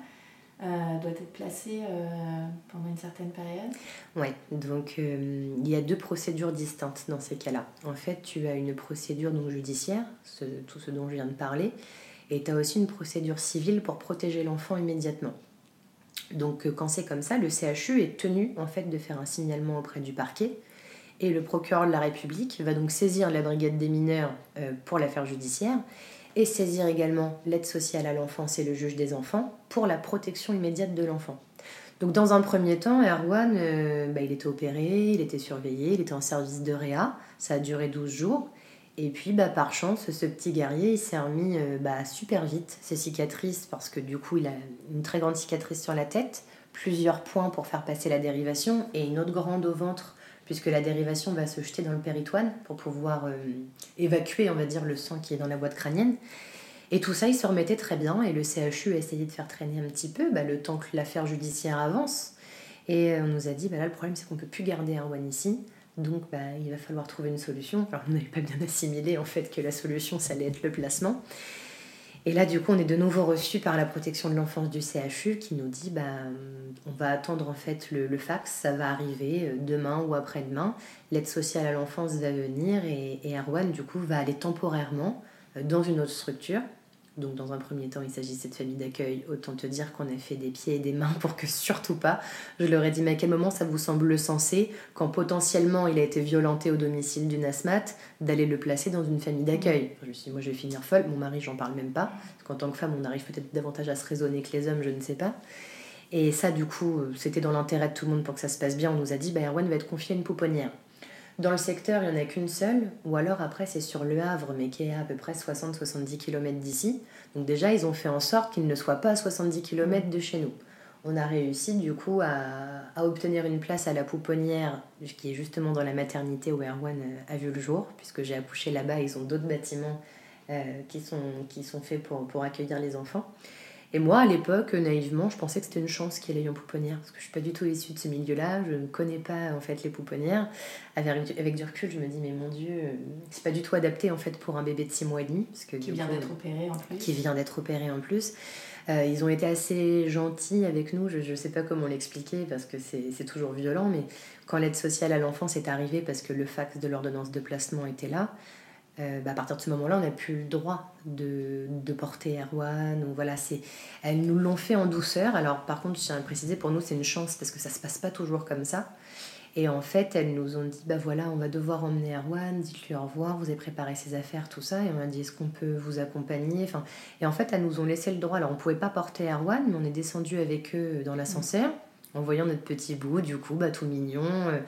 euh, doit être placé euh, pendant une certaine période Oui, donc euh, il y a deux procédures distinctes dans ces cas-là. En fait, tu as une procédure donc, judiciaire, tout ce dont je viens de parler, et tu as aussi une procédure civile pour protéger l'enfant immédiatement. Donc quand c'est comme ça, le CHU est tenu en fait de faire un signalement auprès du parquet et le procureur de la République va donc saisir la brigade des mineurs pour l'affaire judiciaire et saisir également l'aide sociale à l'enfance et le juge des enfants pour la protection immédiate de l'enfant. Donc dans un premier temps, Erwan, euh, bah, il était opéré, il était surveillé, il était en service de réa, ça a duré 12 jours. Et puis bah, par chance, ce petit guerrier, il s'est remis euh, bah, super vite ses cicatrices, parce que du coup, il a une très grande cicatrice sur la tête, plusieurs points pour faire passer la dérivation, et une autre grande au ventre, puisque la dérivation va se jeter dans le péritoine pour pouvoir euh, évacuer, on va dire, le sang qui est dans la boîte crânienne. Et tout ça, il se remettait très bien et le CHU a essayé de faire traîner un petit peu bah, le temps que l'affaire judiciaire avance. Et euh, on nous a dit, bah là, le problème, c'est qu'on ne peut plus garder Arwan ici. Donc, bah, il va falloir trouver une solution. Alors, on n'avait pas bien assimilé, en fait, que la solution, ça allait être le placement. Et là, du coup, on est de nouveau reçu par la protection de l'enfance du CHU qui nous dit, bah, on va attendre, en fait, le, fax. Ça va arriver euh, demain ou après-demain. L'aide sociale à l'enfance va venir et, et Arwan, du coup, va aller temporairement euh, dans une autre structure donc dans un premier temps, il s'agissait de famille d'accueil. Autant te dire qu'on a fait des pieds et des mains pour que surtout pas. Je leur ai dit, mais à quel moment ça vous semble sensé, quand potentiellement il a été violenté au domicile d'une asthmate, d'aller le placer dans une famille d'accueil? Je me suis dit, moi je vais finir folle. Mon mari, j'en parle même pas. Parce qu'en tant que femme, on arrive peut-être davantage à se raisonner que les hommes, je ne sais pas. Et ça, du coup, c'était dans l'intérêt de tout le monde pour que ça se passe bien. On nous a dit, bah, Erwan va être confié à une pouponnière. Dans le secteur, il n'y en a qu'une seule, ou alors après c'est sur Le Havre, mais qui est à, peu près 60-70 km d'ici. Donc déjà, ils ont fait en sorte qu'il ne soit pas à 70 km de chez nous. On a réussi du coup à, obtenir une place à la pouponnière, qui est justement dans la maternité où Erwan euh, a vu le jour, puisque j'ai accouché là-bas, ils ont d'autres bâtiments euh, qui, sont, qui sont faits pour, pour accueillir les enfants. Et moi, à l'époque, naïvement, je pensais que c'était une chance qu'il ait en pouponnière, parce que je suis pas du tout issue de ce milieu-là, je ne connais pas en fait les pouponnières. Avec, avec du recul, je me dis, mais mon Dieu, c'est pas du tout adapté en fait pour un bébé de 6 mois et demi. Parce que, qui vient d'être opéré en plus. Qui vient d'être opéré en plus. Euh, ils ont été assez gentils avec nous, je ne sais pas comment l'expliquer parce que c'est toujours violent, mais quand l'aide sociale à l'enfance est arrivée parce que le fax de l'ordonnance de placement était là, euh, bah, à partir de ce moment-là, on n'a plus le droit de, de porter Erwan. Ou voilà, elles nous l'ont fait en douceur. Alors, par contre, je tiens à préciser, pour nous, c'est une chance parce que ça se passe pas toujours comme ça. Et en fait, elles nous ont dit bah voilà, on va devoir emmener Erwan, dites-lui au revoir, vous avez préparé ses affaires, tout ça. Et on a dit est-ce qu'on peut vous accompagner? Enfin, Et en fait, elles nous ont laissé le droit. Alors, on pouvait pas porter Erwan, mais on est descendu avec eux dans l'ascenseur en voyant notre petit bout, du coup, bah, tout mignon. Euh,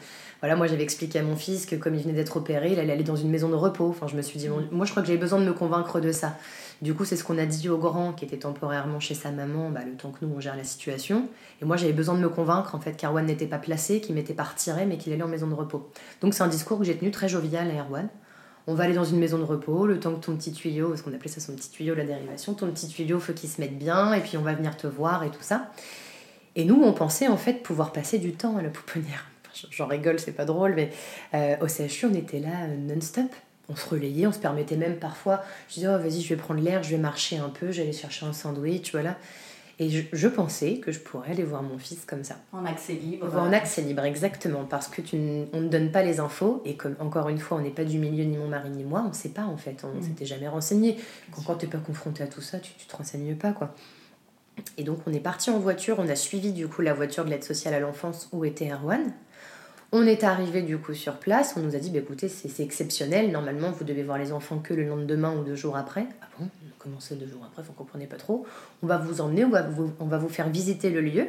voilà, moi j'avais expliqué à mon fils que comme il venait d'être opéré, il allait aller dans une maison de repos. Enfin, je me suis dit, moi je crois que j'avais besoin de me convaincre de ça. Du coup, c'est ce qu'on a dit au grand qui était temporairement chez sa maman, bah, le temps que nous on gère la situation. Et moi j'avais besoin de me convaincre en fait qu'Erwan n'était pas placé, qu'il m'était pas retiré, mais qu'il allait en maison de repos. Donc c'est un discours que j'ai tenu très jovial à Erwan. On va aller dans une maison de repos, le temps que ton petit tuyau, parce qu'on appelait ça son petit tuyau, la dérivation, ton petit tuyau, faut qu'il se mette bien, et puis on va venir te voir et tout ça. Et nous, on pensait en fait pouvoir passer du temps à la pouponnière. J'en rigole, c'est pas drôle, mais euh, au CHU, on était là euh, non-stop. On se relayait, on se permettait même parfois. Je disais, oh, vas-y, je vais prendre l'air, je vais marcher un peu, j'allais chercher un sandwich, voilà. Et je, pensais que je pourrais aller voir mon fils comme ça. En accès libre. En accès libre, exactement. Parce que tu on ne donne pas les infos. Et comme, encore une fois, on n'est pas du milieu, ni mon mari, ni moi, on ne sait pas en fait. On ne mm. s'était jamais renseigné. Quand, tu n'es pas confronté à tout ça, tu ne te renseignes pas, quoi. Et donc on est parti en voiture, on a suivi du coup la voiture de l'aide sociale à l'enfance où était Erwan. On est arrivé du coup sur place, on nous a dit bah, écoutez c'est exceptionnel, normalement vous devez voir les enfants que le lendemain ou deux jours après. Ah bon? Comment ça deux jours après? Vous ne comprenez pas trop. On va vous emmener, on va vous, on va vous faire visiter le lieu.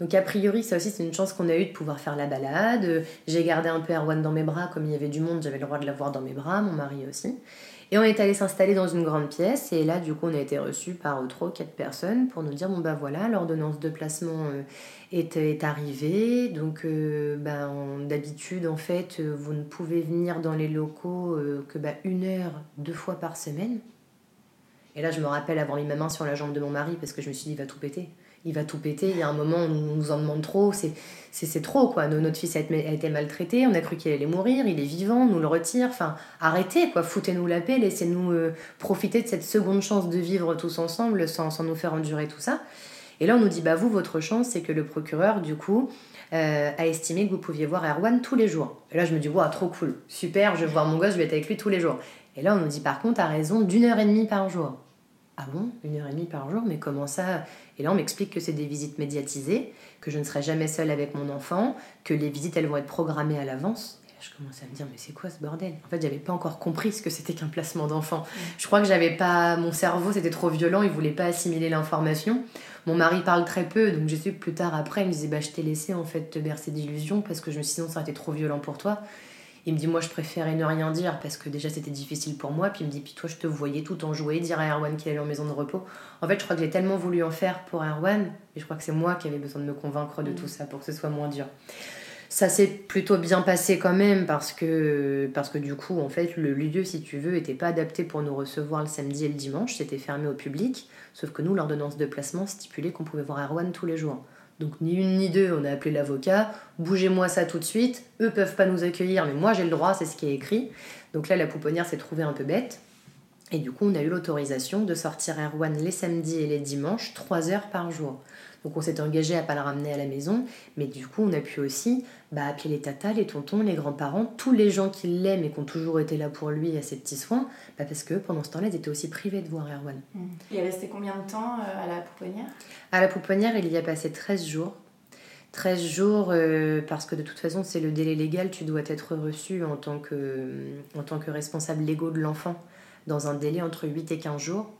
Donc a priori ça aussi c'est une chance qu'on a eu de pouvoir faire la balade. J'ai gardé un peu Erwan dans mes bras comme il y avait du monde, j'avais le droit de l'avoir dans mes bras, mon mari aussi. Et on est allé s'installer dans une grande pièce. Et là du coup on a été reçu par trois ou quatre personnes pour nous dire bon bah voilà l'ordonnance de placement euh, est, est, arrivée. Donc euh, bah, d'habitude en fait euh, vous ne pouvez venir dans les locaux que bah, une heure deux fois par semaine. Et là je me rappelle avoir mis ma main sur la jambe de mon mari parce que je me suis dit il va tout péter il va tout péter. Il y a un moment, on nous en demande trop. C'est trop, quoi. Notre fils a été maltraité. On a cru qu'il allait mourir. Il est vivant. On nous le retire. Enfin, arrêtez, quoi. Foutez-nous la paix. Laissez-nous euh, profiter de cette seconde chance de vivre tous ensemble sans, sans, nous faire endurer tout ça. Et là, on nous dit, bah, vous, votre chance, c'est que le procureur, du coup, euh, a estimé que vous pouviez voir Erwan tous les jours. Et là, je me dis, wow, trop cool. Super, je vais voir mon gosse, je vais être avec lui tous les jours. Et là, on nous dit, par contre, à raison d'une heure et demie par jour. Ah bon Une heure et demie par jour Mais comment ça? Et là, on m'explique que c'est des visites médiatisées, que je ne serai jamais seule avec mon enfant, que les visites, elles vont être programmées à l'avance. Et là, je commence à me dire, mais c'est quoi ce bordel? En fait, j'avais pas encore compris ce que c'était qu'un placement d'enfant. Je crois que j'avais pas. Mon cerveau, c'était trop violent, il voulait pas assimiler l'information. Mon mari parle très peu, donc j'ai su plus tard après, il me disait, bah, je t'ai laissé en fait te bercer d'illusions parce que je me suis dit, ça aurait été trop violent pour toi. Il me dit, moi, je préférais ne rien dire parce que déjà, c'était difficile pour moi. Puis il me dit, puis toi, je te voyais tout en jouer, dire à Erwan qu'il allait en maison de repos. En fait, je crois que j'ai tellement voulu en faire pour Erwan, et je crois que c'est moi qui avais besoin de me convaincre de tout mm. ça pour que ce soit moins dur. Ça s'est plutôt bien passé quand même parce que, parce que du coup, en fait, le lieu, si tu veux, n'était pas adapté pour nous recevoir le samedi et le dimanche. C'était fermé au public. Sauf que nous, l'ordonnance de placement stipulait qu'on pouvait voir Erwan tous les jours. Donc ni une ni deux, on a appelé l'avocat, bougez-moi ça tout de suite, eux peuvent pas nous accueillir, mais moi j'ai le droit, c'est ce qui est écrit. Donc là, la pouponnière s'est trouvée un peu bête. Et du coup, on a eu l'autorisation de sortir Erwan les samedis et les dimanches, 3 heures par jour. Donc on s'est engagé à pas le ramener à la maison, mais du coup on a pu aussi bah, appeler les tatas, les tontons, les grands-parents, tous les gens qui l'aiment et qui ont toujours été là pour lui à ses petits soins, bah, parce que pendant ce temps-là, ils étaient aussi privés de voir Erwan. Mmh. Il est resté combien de temps euh, à la pouponnière? À la pouponnière, il y a passé 13 jours. 13 jours, euh, parce que de toute façon, c'est le délai légal, tu dois être reçu en tant que, en tant que responsable légaux de l'enfant dans un délai entre 8 et 15 jours.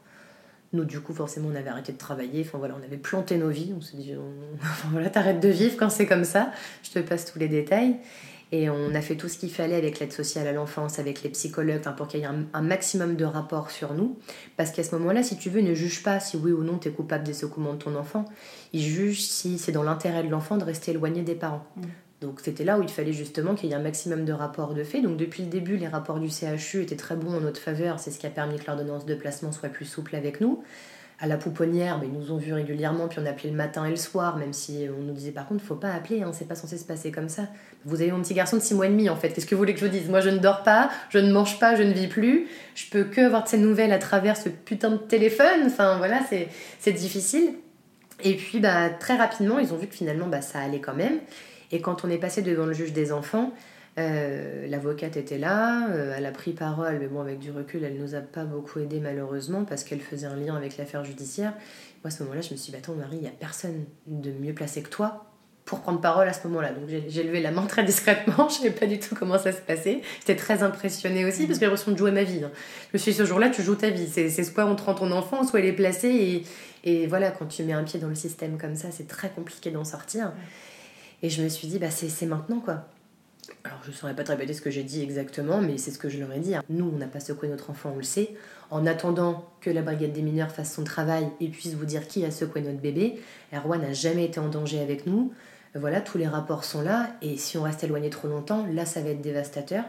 Nous, du coup, forcément, on avait arrêté de travailler. Enfin, voilà, on avait planté nos vies. On s'est dit, enfin, voilà, t'arrêtes de vivre quand c'est comme ça. Je te passe tous les détails. Et on a fait tout ce qu'il fallait avec l'aide sociale à l'enfance, avec les psychologues, pour qu'il y ait un, maximum de rapports sur nous. Parce qu'à ce moment-là, si tu veux, ne juge pas si oui ou non tu es coupable des secouements de ton enfant. Il juge si c'est dans l'intérêt de l'enfant de rester éloigné des parents. Mm. Donc c'était là où il fallait justement qu'il y ait un maximum de rapports de fait. Donc depuis le début, les rapports du CHU étaient très bons en notre faveur. C'est ce qui a permis que l'ordonnance de placement soit plus souple avec nous. À la pouponnière, ben, ils nous ont vus régulièrement, puis on appelait le matin et le soir, même si on nous disait par contre, faut pas appeler, hein, c'est pas censé se passer comme ça. Vous avez mon petit garçon de 6 mois et demi en fait, qu'est-ce que vous voulez que je vous dise? Moi je ne dors pas, je ne mange pas, je ne vis plus, je peux que avoir de ces nouvelles à travers ce putain de téléphone, enfin voilà, c'est difficile. Et puis bah, très rapidement, ils ont vu que finalement bah, ça allait quand même. Et quand on est passé devant le juge des enfants, euh, l'avocate était là, euh, elle a pris parole, mais bon, avec du recul, elle nous a pas beaucoup aidé malheureusement parce qu'elle faisait un lien avec l'affaire judiciaire. Moi, à ce moment-là, je me suis dit, bah, attends, Marie, il n'y a personne de mieux placé que toi pour prendre parole à ce moment-là. Donc j'ai levé la main très discrètement, je ne savais pas du tout comment ça se passait. J'étais très impressionnée aussi parce que j'ai l'impression de jouer ma vie. Hein. Je me suis dit, ce jour-là, tu joues ta vie. C'est soit on te rend ton enfant, soit il est placé. Et, et voilà, quand tu mets un pied dans le système comme ça, c'est très compliqué d'en sortir. Et je me suis dit, bah, c'est maintenant quoi. Alors je ne saurais pas te répéter ce que j'ai dit exactement, mais c'est ce que je leur ai dit. Hein. Nous, on n'a pas secoué notre enfant, on le sait. En attendant que la brigade des mineurs fasse son travail et puisse vous dire qui a secoué notre bébé, Erwan n'a jamais été en danger avec nous. Voilà, tous les rapports sont là, et si on reste éloigné trop longtemps, là, ça va être dévastateur.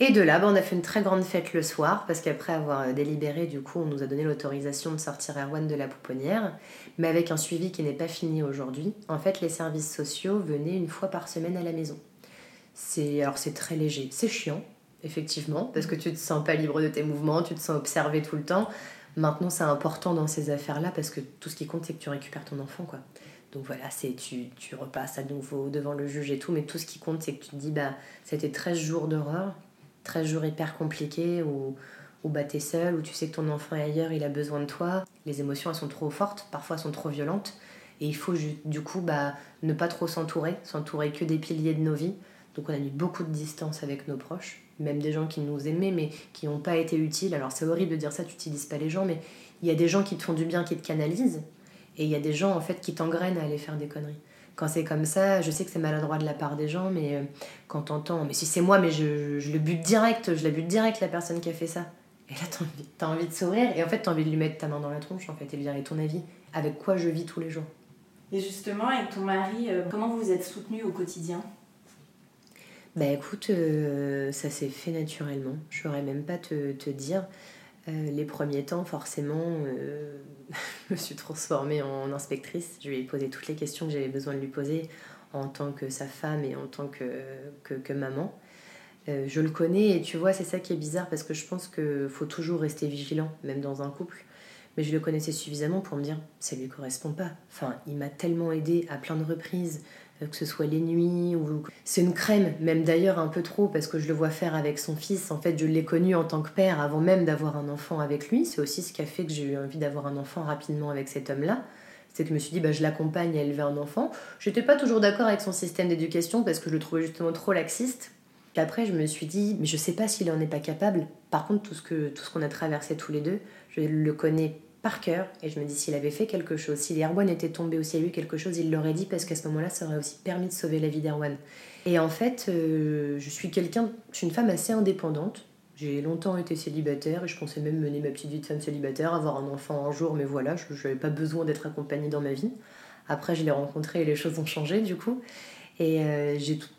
Et de là, bah, on a fait une très grande fête le soir, parce qu'après avoir euh, délibéré, du coup, on nous a donné l'autorisation de sortir Erwan de la pouponnière, mais avec un suivi qui n'est pas fini aujourd'hui. En fait, les services sociaux venaient une fois par semaine à la maison. C'est alors c'est très léger, c'est chiant, effectivement, parce que tu te sens pas libre de tes mouvements, tu te sens observé tout le temps. Maintenant, c'est important dans ces affaires-là parce que tout ce qui compte, c'est que tu récupères ton enfant, quoi. Donc voilà, c'est tu, tu repasses à nouveau devant le juge et tout, mais tout ce qui compte, c'est que tu te dis, bah, c'était 13 jours d'horreur, 13 jours hyper compliqués où, où bah, t'es seul, où tu sais que ton enfant est ailleurs, il a besoin de toi. Les émotions, elles sont trop fortes, parfois elles sont trop violentes. Et il faut du coup bah, ne pas trop s'entourer, s'entourer que des piliers de nos vies. Donc on a mis beaucoup de distance avec nos proches, même des gens qui nous aimaient mais qui n'ont pas été utiles. Alors c'est horrible de dire ça, tu n'utilises pas les gens, mais il y a des gens qui te font du bien, qui te canalisent, et il y a des gens en fait qui t'engrainent à aller faire des conneries quand c'est comme ça, je sais que c'est maladroit de la part des gens, mais euh, quand t'entends, mais si c'est moi, mais je, je, le bute direct, je la bute direct la personne qui a fait ça. Et là, t'as envie, as envie de sourire, et en fait, t'as envie de lui mettre ta main dans la tronche, en fait, et lui dire, et ton avis, avec quoi je vis tous les jours. Et justement, avec ton mari, euh, comment vous vous êtes soutenu au quotidien? Bah écoute, euh, ça s'est fait naturellement. Je saurais même pas te, te dire. Euh, les premiers temps, forcément, euh, je me suis transformée en inspectrice. Je lui ai posé toutes les questions que j'avais besoin de lui poser en tant que sa femme et en tant que, que, maman. Euh, je le connais et tu vois, c'est ça qui est bizarre parce que je pense qu'il faut toujours rester vigilant, même dans un couple. mais je le connaissais suffisamment pour me dire ça lui correspond pas. Enfin, il m'a tellement aidé à plein de reprises, que ce soit les nuits ou c'est une crème, même d'ailleurs un peu trop parce que je le vois faire avec son fils. En fait, je l'ai connu en tant que père avant même d'avoir un enfant avec lui. C'est aussi ce qui a fait que j'ai eu envie d'avoir un enfant rapidement avec cet homme-là. C'est que je me suis dit, bah, je l'accompagne à élever un enfant. J'étais pas toujours d'accord avec son système d'éducation parce que je le trouvais justement trop laxiste. Après, je me suis dit, mais je sais pas s'il en est pas capable. Par contre, tout ce que tout ce qu'on a traversé tous les deux, je le connais par cœur. Et je me dis, s'il avait fait quelque chose, si Erwan était tombé aussi à lui quelque chose, il l'aurait dit parce qu'à ce moment-là, ça aurait aussi permis de sauver la vie d'Erwan. Et en fait, euh, je suis quelqu'un, je suis une femme assez indépendante. J'ai longtemps été célibataire et je pensais même mener ma petite vie de femme célibataire, avoir un enfant un jour, mais voilà, je n'avais pas besoin d'être accompagnée dans ma vie. Après, je l'ai rencontré et les choses ont changé du coup. Et euh,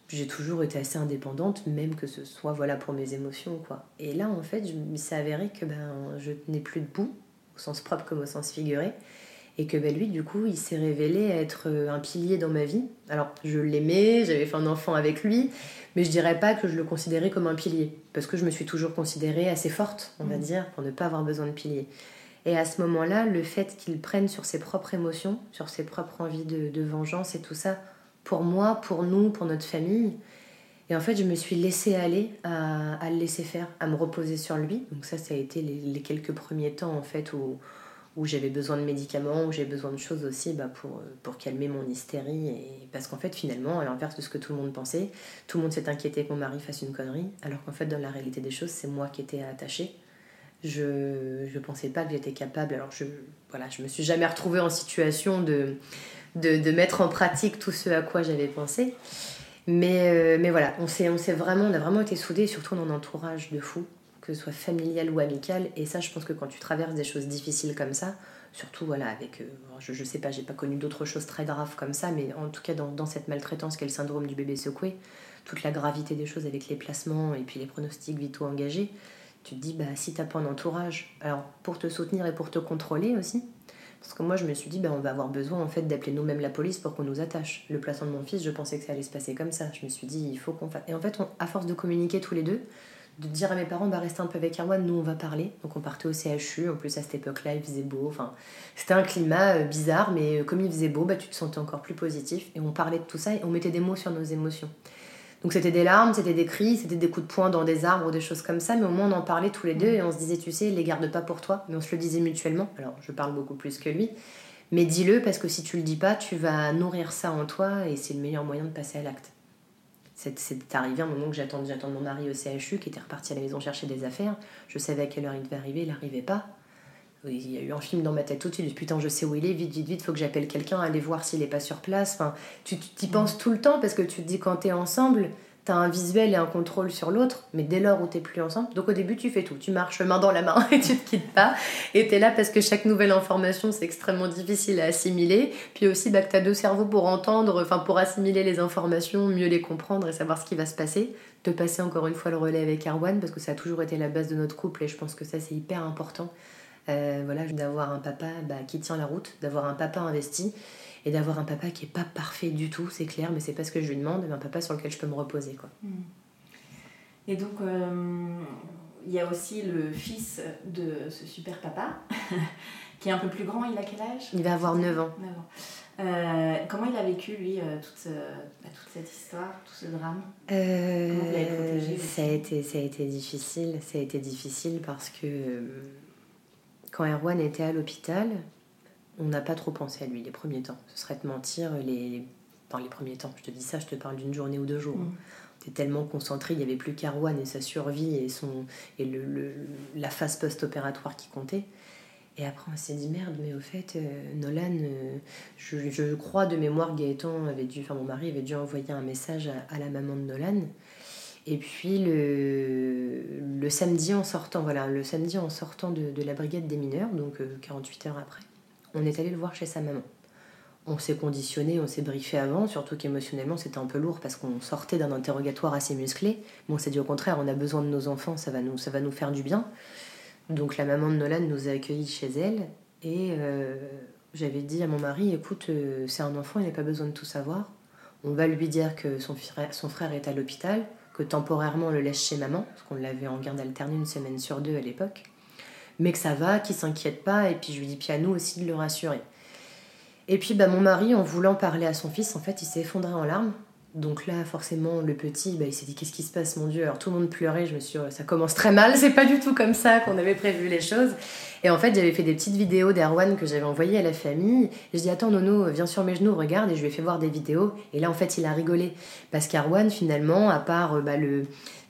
j'ai toujours été assez indépendante, même que ce soit voilà pour mes émotions. quoi. Et là, en fait, il s'est avéré que ben, je tenais plus debout, au sens propre comme au sens figuré. Et que ben, lui, du coup, il s'est révélé être euh, un pilier dans ma vie. Alors, je l'aimais, j'avais fait un enfant avec lui, mais je dirais pas que je le considérais comme un pilier, parce que je me suis toujours considérée assez forte, on va mmh. dire, pour ne pas avoir besoin de pilier. Et à ce moment-là, le fait qu'il prenne sur ses propres émotions, sur ses propres envies de, de, vengeance et tout ça, pour moi, pour nous, pour notre famille, et en fait, je me suis laissée aller à, le laisser faire, à me reposer sur lui. Donc ça, ça a été les, les quelques premiers temps, en fait, où, où j'avais besoin de médicaments, où j'ai besoin de choses aussi bah, pour, pour calmer mon hystérie. Et... Parce qu'en fait, finalement, à l'inverse de ce que tout le monde pensait, tout le monde s'est inquiété que mon mari fasse une connerie, alors qu'en fait, dans la réalité des choses, c'est moi qui étais attachée. Je ne pensais pas que j'étais capable. Alors, je voilà, je me suis jamais retrouvée en situation de, de, de mettre en pratique tout ce à quoi j'avais pensé. Mais, euh, mais voilà, on, s'est, vraiment, on a vraiment été soudés, surtout dans un entourage de fous que ce soit familial ou amical. Et ça, je pense que quand tu traverses des choses difficiles comme ça, surtout voilà, avec. Euh, je, je sais pas, j'ai pas connu d'autres choses très graves comme ça, mais en tout cas, dans, dans cette maltraitance qu'est le syndrome du bébé secoué, toute la gravité des choses avec les placements et puis les pronostics vitaux engagés, tu te dis, bah, si t'as pas un entourage, alors pour te soutenir et pour te contrôler aussi, parce que moi, je me suis dit, bah, on va avoir besoin en fait d'appeler nous-mêmes la police pour qu'on nous attache. Le placement de mon fils, je pensais que ça allait se passer comme ça. Je me suis dit, il faut qu'on fasse. Et en fait, à force de communiquer tous les deux, de dire à mes parents bah restez un peu avec Erwan, nous on va parler. Donc on partait au CHU, en plus à cette époque-là il faisait beau, enfin c'était un climat euh, bizarre, mais euh, comme il faisait beau, bah, tu te sentais encore plus positif et on parlait de tout ça et on mettait des mots sur nos émotions. Donc c'était des larmes, c'était des cris, c'était des coups de poing dans des arbres des choses comme ça, mais au moins on en parlait tous les deux et on se disait tu sais, les garde pas pour toi, mais on se le disait mutuellement. Alors je parle beaucoup plus que lui, mais dis-le parce que si tu le dis pas, tu vas nourrir ça en toi et c'est le meilleur moyen de passer à l'acte. C'est arrivé un moment que j'attendais mon mari au CHU qui était reparti à la maison chercher des affaires. Je savais à quelle heure il devait arriver, il n'arrivait pas. Il y a eu un film dans ma tête tout de suite. Putain, je sais où il est, vite, vite, vite, faut que j'appelle quelqu'un, aller voir s'il n'est pas sur place. Enfin, tu t'y penses tout le temps parce que tu te dis quand tu es ensemble, tu as un visuel et un contrôle sur l'autre, mais dès lors où t'es plus ensemble, donc au début tu fais tout, tu marches main dans la main et tu te quittes pas, et tu es là parce que chaque nouvelle information c'est extrêmement difficile à assimiler, puis aussi bah, que tu as deux cerveaux pour entendre, enfin pour assimiler les informations, mieux les comprendre et savoir ce qui va se passer, de passer encore une fois le relais avec Arwan parce que ça a toujours été la base de notre couple et je pense que ça c'est hyper important. Euh, voilà, d'avoir un papa bah, qui tient la route, d'avoir un papa investi et d'avoir un papa qui est pas parfait du tout, c'est clair, mais c'est pas ce que je lui demande, mais un papa sur lequel je peux me reposer. Quoi. Hmm. Et donc, euh, il y a aussi le fils de ce super papa, qui est un peu plus grand, il a quel âge? Il va avoir 9 ans. 9 ans. Euh, comment il a vécu, lui, toute, bah, toute, cette histoire, tout ce drame? Comment protégé? Ça a, été, ça a été difficile. Ça a été difficile parce que quand Erwan était à l'hôpital, on n'a pas trop pensé à lui les premiers temps. Ce serait de mentir les, dans les premiers temps. Je te dis ça, je te parle d'une journée ou deux jours. Mm. On était tellement concentré, il n'y avait plus qu'Arwan et sa survie et, son, et le, la phase post-opératoire qui comptait. Et après, on s'est dit merde, mais au fait, euh, Nolan, euh, je, crois de mémoire, Gaëtan avait dû, enfin mon mari avait dû envoyer un message à, la maman de Nolan. Et puis le, le, samedi en sortant, voilà, le samedi en sortant de, la brigade des mineurs, donc 48 euh, heures après, on est allé le voir chez sa maman. On s'est conditionné, on s'est briefé avant, surtout qu'émotionnellement c'était un peu lourd parce qu'on sortait d'un interrogatoire assez musclé. Bon, on s'est dit au contraire, on a besoin de nos enfants, ça va nous, ça va nous faire du bien. Donc la maman de Nolan nous a accueillis chez elle et euh, j'avais dit à mon mari, écoute, euh, c'est un enfant, il n'a pas besoin de tout savoir. On va lui dire que son frère, son frère est à l'hôpital, que temporairement on le laisse chez maman, parce qu'on l'avait en garde alternée une semaine sur deux à l'époque mais que ça va, qu'il s'inquiète pas, et puis je lui dis, puis à nous aussi de le rassurer. Et puis bah, mon mari, en voulant parler à son fils, en fait, il s'est effondré en larmes. Donc là, forcément, le petit, bah, il s'est dit qu'est-ce qui se passe, mon Dieu? Alors tout le monde pleurait. Je me suis dit, ça commence très mal. C'est pas du tout comme ça qu'on avait prévu les choses. Et en fait, j'avais fait des petites vidéos d'Erwan que j'avais envoyées à la famille. Et je dis attends, Nono, viens sur mes genoux, regarde. Et je lui ai fait voir des vidéos. Et là, en fait, il a rigolé parce qu'Erwan, finalement, à part bah, le,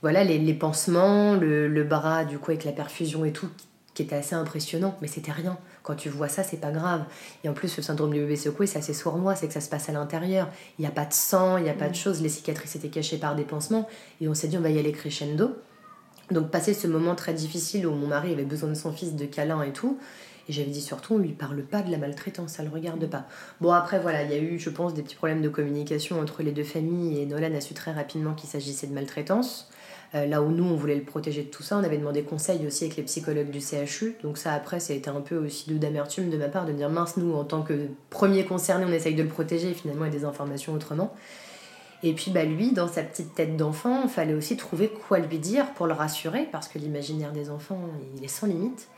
voilà, les, pansements, le, le, bras du coup avec la perfusion et tout, qui était assez impressionnant, mais c'était rien. Quand tu vois ça, c'est pas grave. Et en plus, le syndrome du bébé secoué, c'est assez sournois, c'est que ça se passe à l'intérieur. Il n'y a pas de sang, il n'y a pas de mm. choses. Les cicatrices étaient cachées par des pansements. Et on s'est dit, on va y aller crescendo. Donc, passer ce moment très difficile où mon mari avait besoin de son fils, de câlin et tout. Et j'avais dit surtout, on lui parle pas de la maltraitance, ça le regarde pas. Bon, après, voilà, il y a eu, je pense, des petits problèmes de communication entre les deux familles. Et Nolan a su très rapidement qu'il s'agissait de maltraitance. Euh, là où nous, on voulait le protéger de tout ça, on avait demandé conseil aussi avec les psychologues du CHU. Donc ça, après, ça a été un peu aussi d'amertume de ma part de dire, mince, nous, en tant que premier concerné, on essaye de le protéger et finalement, il y a des informations autrement. Et puis bah, lui, dans sa petite tête d'enfant, il fallait aussi trouver quoi lui dire pour le rassurer, parce que l'imaginaire des enfants, il est sans limite.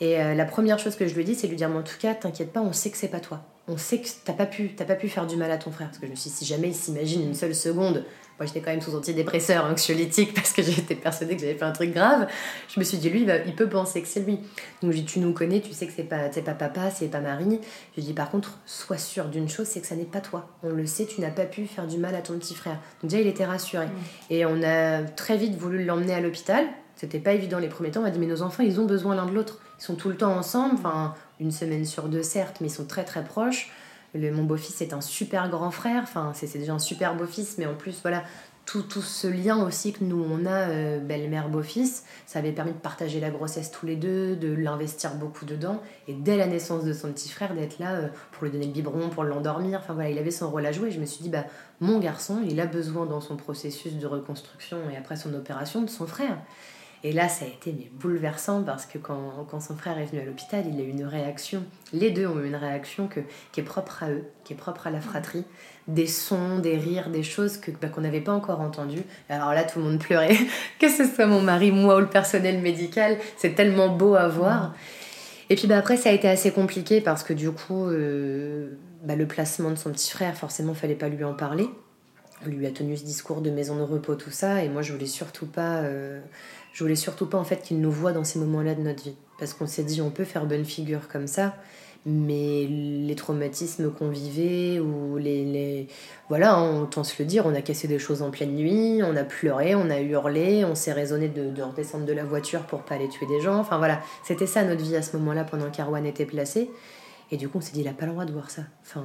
Et euh, la première chose que je lui ai dit, c'est lui dire, mais en tout cas, t'inquiète pas, on sait que c'est pas toi. On sait que t'as pas pu, pas pu faire du mal à ton frère. Parce que je me suis dit, si jamais il s'imagine une seule seconde moi, j'étais quand même sous antidépresseur, anxiolytique, parce que j'étais persuadée que j'avais fait un truc grave. Je me suis dit, lui, il, peut penser que c'est lui. Donc, je dis, tu nous connais, tu sais que c'est pas, pas papa, c'est pas Marie. Je dis, par contre, sois sûr d'une chose, c'est que ça n'est pas toi. On le sait, tu n'as pas pu faire du mal à ton petit frère. Donc, déjà, il était rassuré. Mm. Et on a très vite voulu l'emmener à l'hôpital. C'était pas évident les premiers temps. On a dit, mais nos enfants, ils ont besoin l'un de l'autre. Ils sont tout le temps ensemble, enfin, une semaine sur deux, certes, mais ils sont très très proches. Le, mon beau-fils est un super grand frère, enfin c'est déjà un super beau-fils, mais en plus voilà, tout, tout, ce lien aussi que nous on a, euh, belle-mère, beau-fils, ça avait permis de partager la grossesse tous les deux, de l'investir beaucoup dedans, et dès la naissance de son petit frère, d'être là euh, pour lui donner le biberon, pour l'endormir, enfin voilà, il avait son rôle à jouer. Je me suis dit, bah, mon garçon, il a besoin dans son processus de reconstruction et après son opération de son frère. Et là, ça a été bouleversant parce que quand, quand son frère est venu à l'hôpital, il a eu une réaction. Les deux ont eu une réaction que, qui est propre à eux, qui est propre à la fratrie. Des sons, des rires, des choses que, bah, qu'on n'avait pas encore entendues. Alors là, tout le monde pleurait. que ce soit mon mari, moi ou le personnel médical, c'est tellement beau à voir. Et puis bah, après, ça a été assez compliqué parce que du coup, euh, bah, le placement de son petit frère, forcément, fallait pas lui en parler. On lui a tenu ce discours de maison de repos, tout ça, et moi je voulais surtout pas. Euh, je voulais surtout pas en fait qu'il nous voit dans ces moments-là de notre vie. Parce qu'on s'est dit, on peut faire bonne figure comme ça, mais les traumatismes qu'on vivait, ou les. les... Voilà, hein, on se le dire, on a cassé des choses en pleine nuit, on a pleuré, on a hurlé, on s'est raisonné de, de redescendre de la voiture pour pas aller tuer des gens. Enfin voilà, c'était ça notre vie à ce moment-là pendant qu'Arwan était placé. Et du coup, on s'est dit, il a pas le droit de voir ça. Enfin,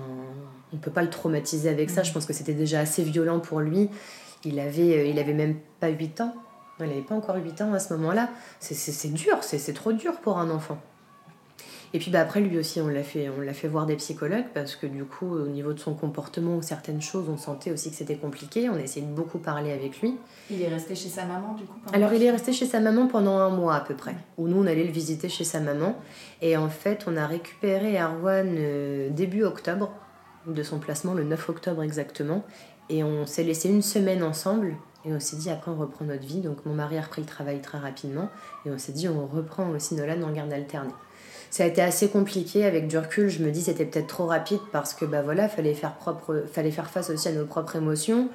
on peut pas le traumatiser avec ça. Je pense que c'était déjà assez violent pour lui. Il avait, euh, il avait même pas 8 ans. Elle n'avait pas encore 8 ans à ce moment-là. C'est dur, c'est trop dur pour un enfant. Et puis bah, après, lui aussi, on l'a fait, on fait voir des psychologues parce que du coup, au niveau de son comportement ou certaines choses, on sentait aussi que c'était compliqué. On a essayé de beaucoup parler avec lui. Il est resté chez sa maman du coup Alors, il est resté chez sa maman pendant un mois à peu près, où nous, on allait le visiter chez sa maman. Et en fait, on a récupéré Arwan euh, début octobre, de son placement, le 9 octobre exactement. Et on s'est laissé une semaine ensemble et on s'est dit, après, on reprend notre vie? Donc, mon mari a repris le travail très rapidement. Et on s'est dit, on reprend aussi Nolan en garde alternée. Ça a été assez compliqué. Avec du recul, je me dis, c'était peut-être trop rapide parce que, bah voilà, fallait faire, propre, fallait faire face aussi à nos propres émotions.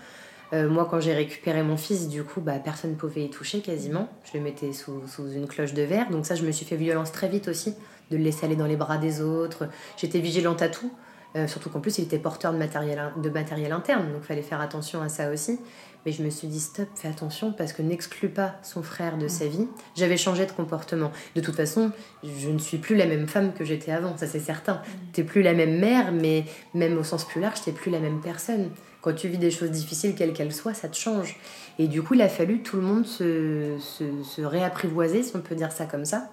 Euh, moi, quand j'ai récupéré mon fils, du coup, bah, personne ne pouvait y toucher quasiment. Je le mettais sous, sous, une cloche de verre. Donc ça, je me suis fait violence très vite aussi, de le laisser aller dans les bras des autres. J'étais vigilante à tout. Euh, surtout qu'en plus, il était porteur de matériel, de matériel interne. Donc il fallait faire attention à ça aussi. Mais je me suis dit, stop, fais attention parce que n'exclus pas son frère de sa vie. J'avais changé de comportement. De toute façon, je ne suis plus la même femme que j'étais avant, ça c'est certain. Mm. T'es plus la même mère, mais même au sens plus large, t'es plus la même personne. Quand tu vis des choses difficiles, quelles qu'elles soient, ça te change. Et du coup, il a fallu tout le monde se, se, réapprivoiser, si on peut dire ça comme ça.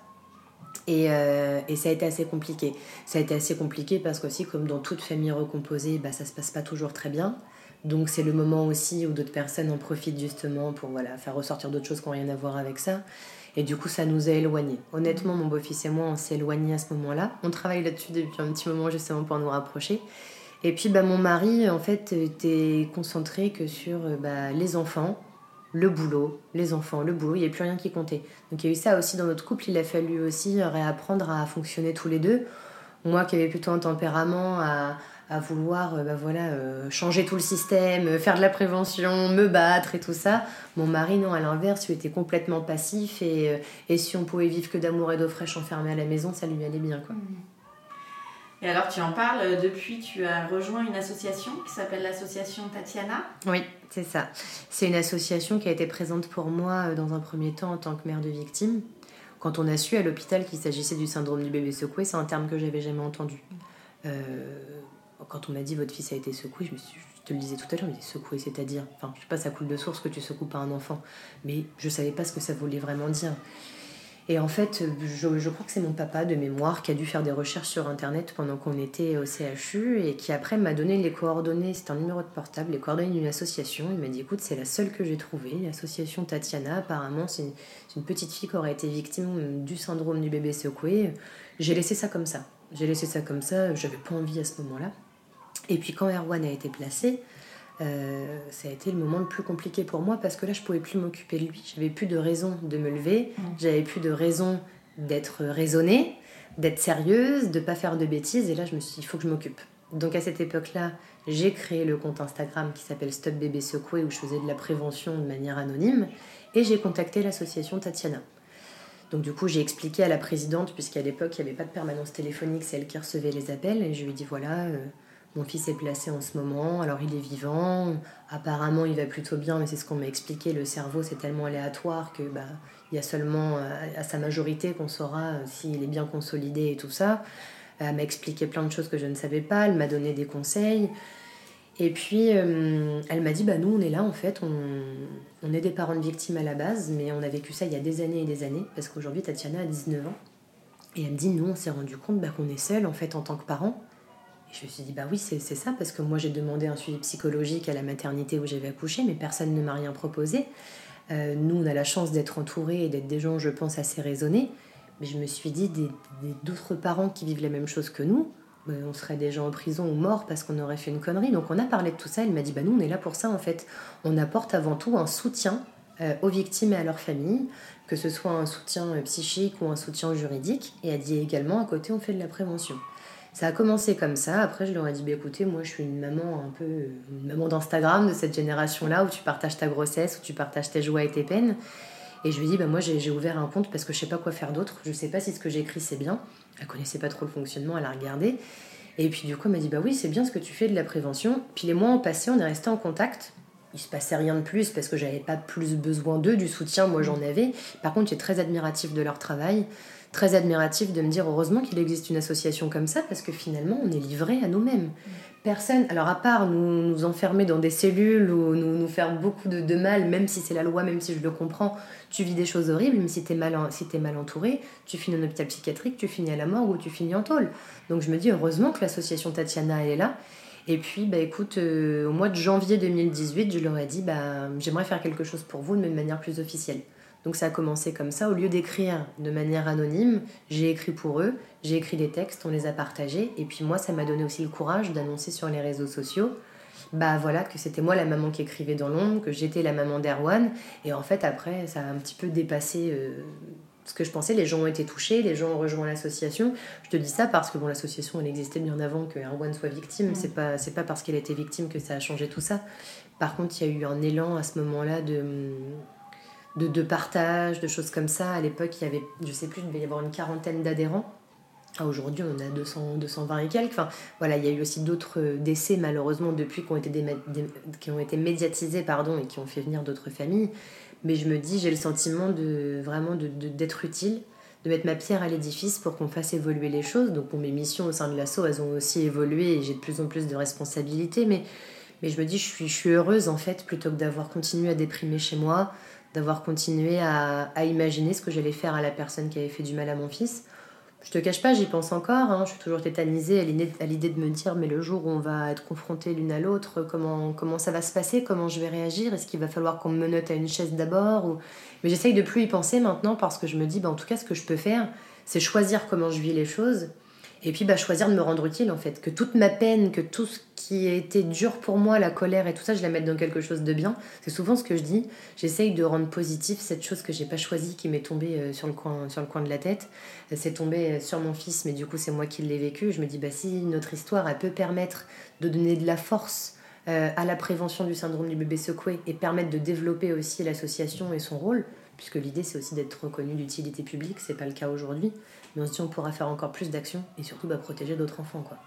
Et, euh, et, ça a été assez compliqué. Ça a été assez compliqué parce qu'aussi, comme dans toute famille recomposée, bah, ça se passe pas toujours très bien. Donc c'est le moment aussi où d'autres personnes en profitent justement pour voilà, faire ressortir d'autres choses qui n'ont rien à voir avec ça. Et du coup, ça nous a éloignés. Honnêtement, mon beau-fils et moi, on s'est éloignés à ce moment-là. On travaille là-dessus depuis un petit moment justement pour nous rapprocher. Et puis, bah, mon mari, en fait, était concentré que sur bah, les enfants, le boulot, les enfants, le boulot, il n'y avait plus rien qui comptait. Donc il y a eu ça aussi dans notre couple, il a fallu aussi réapprendre à fonctionner tous les deux. Moi qui avais plutôt un tempérament à, à vouloir euh, bah voilà, euh, changer tout le système, euh, faire de la prévention, me battre et tout ça. Mon mari, non, à l'inverse, il était complètement passif et, et si on pouvait vivre que d'amour et d'eau fraîche enfermé à la maison, ça lui allait bien. Quoi. Mmh. Et alors, tu en parles depuis, tu as rejoint une association qui s'appelle l'association Tatiana? Oui, c'est ça. C'est une association qui a été présente pour moi dans un premier temps en tant que mère de victime. Quand on a su à l'hôpital qu'il s'agissait du syndrome du bébé secoué, c'est un terme que j'avais jamais entendu. Euh, quand on m'a dit votre fils a été secoué, je, me je te le disais tout à l'heure, mais secoué, c'est-à-dire, enfin, je sais pas, ça coule de source que tu secoues pas un enfant, mais je savais pas ce que ça voulait vraiment dire. Et en fait, je, je crois que c'est mon papa de mémoire qui a dû faire des recherches sur internet pendant qu'on était au CHU et qui après m'a donné les coordonnées, c'est un numéro de portable, les coordonnées d'une association. Il m'a dit écoute, c'est la seule que j'ai trouvée, l'association Tatiana. Apparemment, c'est une, une, petite fille qui aurait été victime du syndrome du bébé secoué. J'ai laissé ça comme ça. J'ai laissé ça comme ça, j'avais pas envie à ce moment-là. Et puis quand Erwan a été placé, euh, ça a été le moment le plus compliqué pour moi parce que là je pouvais plus m'occuper de lui. J'avais plus de raison de me lever, mm. j'avais plus de raison d'être raisonnée, d'être sérieuse, de pas faire de bêtises. Et là je me suis dit, il faut que je m'occupe. Donc à cette époque-là, j'ai créé le compte Instagram qui s'appelle Stop Bébé Secoué où je faisais de la prévention de manière anonyme et j'ai contacté l'association Tatiana. Donc du coup, j'ai expliqué à la présidente, puisqu'à l'époque, il n'y avait pas de permanence téléphonique, c'est elle qui recevait les appels, et je lui ai dit, voilà, euh, mon fils est placé en ce moment, alors il est vivant, apparemment il va plutôt bien, mais c'est ce qu'on m'a expliqué, le cerveau c'est tellement aléatoire que bah, il y a seulement euh, à sa majorité qu'on saura euh, s'il est bien consolidé et tout ça. Elle m'a expliqué plein de choses que je ne savais pas, elle m'a donné des conseils. Et puis, euh, elle m'a dit, bah nous, on est là, en fait, on, on, est des parents de victimes à la base, mais on a vécu ça il y a des années et des années, parce qu'aujourd'hui, Tatiana a 19 ans. Et elle me dit, nous, on s'est rendu compte bah, qu'on est seul, en fait, en tant que parents. Je me suis dit, bah oui, c'est ça, parce que moi, j'ai demandé un suivi psychologique à la maternité où j'avais accouché, mais personne ne m'a rien proposé. Euh, nous, on a la chance d'être entourés et d'être des gens, je pense, assez raisonnés. Mais je me suis dit, d'autres parents qui vivent la même chose que nous, on serait déjà en prison ou mort parce qu'on aurait fait une connerie. Donc on a parlé de tout ça. Elle m'a dit bah nous on est là pour ça en fait. On apporte avant tout un soutien euh, aux victimes et à leurs familles, que ce soit un soutien euh, psychique ou un soutien juridique. Et elle dit également à côté on fait de la prévention. Ça a commencé comme ça. Après, je leur ai dit bah, écoutez, moi, je suis une maman un peu maman d'Instagram de cette génération-là où tu partages ta grossesse, où tu partages tes joies et tes peines. Et je lui ai dit bah, moi, j'ai ouvert un compte parce que je sais pas quoi faire d'autre. Je sais pas si ce que j'écris c'est bien. Elle connaissait pas trop le fonctionnement, elle a regardé. Et puis du coup, elle m'a dit Bah oui, c'est bien ce que tu fais de la prévention. Puis les mois ont passé, on est resté en contact. Il se passait rien de plus parce que j'avais pas plus besoin d'eux, du soutien, moi j'en avais. Par contre, j'étais très admiratif de leur travail, très admiratif de me dire heureusement qu'il existe une association comme ça parce que finalement, on est livré à nous-mêmes personne, alors à part nous, nous enfermer dans des cellules ou nous, nous faire beaucoup de, mal, même si c'est la loi, même si je le comprends, tu vis des choses horribles, mais si t'es mal, si es mal entouré, tu finis en hôpital psychiatrique, tu finis à la mort ou tu finis en tôle. Donc je me dis heureusement que l'association Tatiana est là. Et puis, bah écoute, euh, au mois de janvier 2018, je leur ai dit, bah, j'aimerais faire quelque chose pour vous, de manière plus officielle. Donc ça a commencé comme ça. Au lieu d'écrire de manière anonyme, j'ai écrit pour eux, j'ai écrit des textes, on les a partagés. Et puis moi, ça m'a donné aussi le courage d'annoncer sur les réseaux sociaux bah voilà que c'était moi la maman qui écrivait dans l'ombre, que j'étais la maman d'Erwan. Et en fait, après, ça a un petit peu dépassé euh, ce que je pensais. Les gens ont été touchés, les gens ont rejoint l'association. Je te dis ça parce que bon, l'association, elle existait bien avant que Erwan soit victime. C'est pas, c'est pas parce qu'elle était victime que ça a changé tout ça. Par contre, il y a eu un élan à ce moment-là de de, de partage, de choses comme ça. À l'époque, il y avait, je sais plus, il devait y avoir une quarantaine d'adhérents. Ah, aujourd'hui, on a 200, 220 et quelques. Enfin, voilà, il y a eu aussi d'autres décès, malheureusement, depuis qui ont été, qui ont été médiatisés pardon, et qui ont fait venir d'autres familles. Mais je me dis, j'ai le sentiment de vraiment d'être de, utile, de mettre ma pierre à l'édifice pour qu'on fasse évoluer les choses. Donc, mes missions au sein de l'assaut, elles ont aussi évolué et j'ai de plus en plus de responsabilités. Mais, mais je me dis, je suis, je suis heureuse, en fait, plutôt que d'avoir continué à déprimer chez moi, d'avoir continué à, imaginer ce que j'allais faire à la personne qui avait fait du mal à mon fils. Je te cache pas, j'y pense encore. Hein. Je suis toujours tétanisée à l'idée de me dire, mais le jour où on va être confrontés l'une à l'autre, comment, comment ça va se passer, comment je vais réagir, est-ce qu'il va falloir qu'on me menote à une chaise d'abord ou... Mais j'essaye de plus y penser maintenant parce que je me dis, bah, en tout cas, ce que je peux faire, c'est choisir comment je vis les choses Et puis bah, choisir de me rendre utile en fait, que toute ma peine, que tout ce qui a été dur pour moi, la colère et tout ça, je la mette dans quelque chose de bien. C'est souvent ce que je dis. J'essaye de rendre positif cette chose que j'ai pas choisie, qui m'est tombée euh, sur le coin, sur le coin de la tête. Euh, c'est tombé euh, sur mon fils, mais du coup c'est moi qui l'ai vécu. Je me dis bah si notre histoire elle peut permettre de donner de la force à la prévention du syndrome du bébé secoué et permettre de développer aussi l'association et son rôle, puisque l'idée c'est aussi d'être reconnu d'utilité publique, c'est pas le cas aujourd'hui. Mais on se dit on pourra faire encore plus d'actions et surtout bah, protéger d'autres enfants. quoi.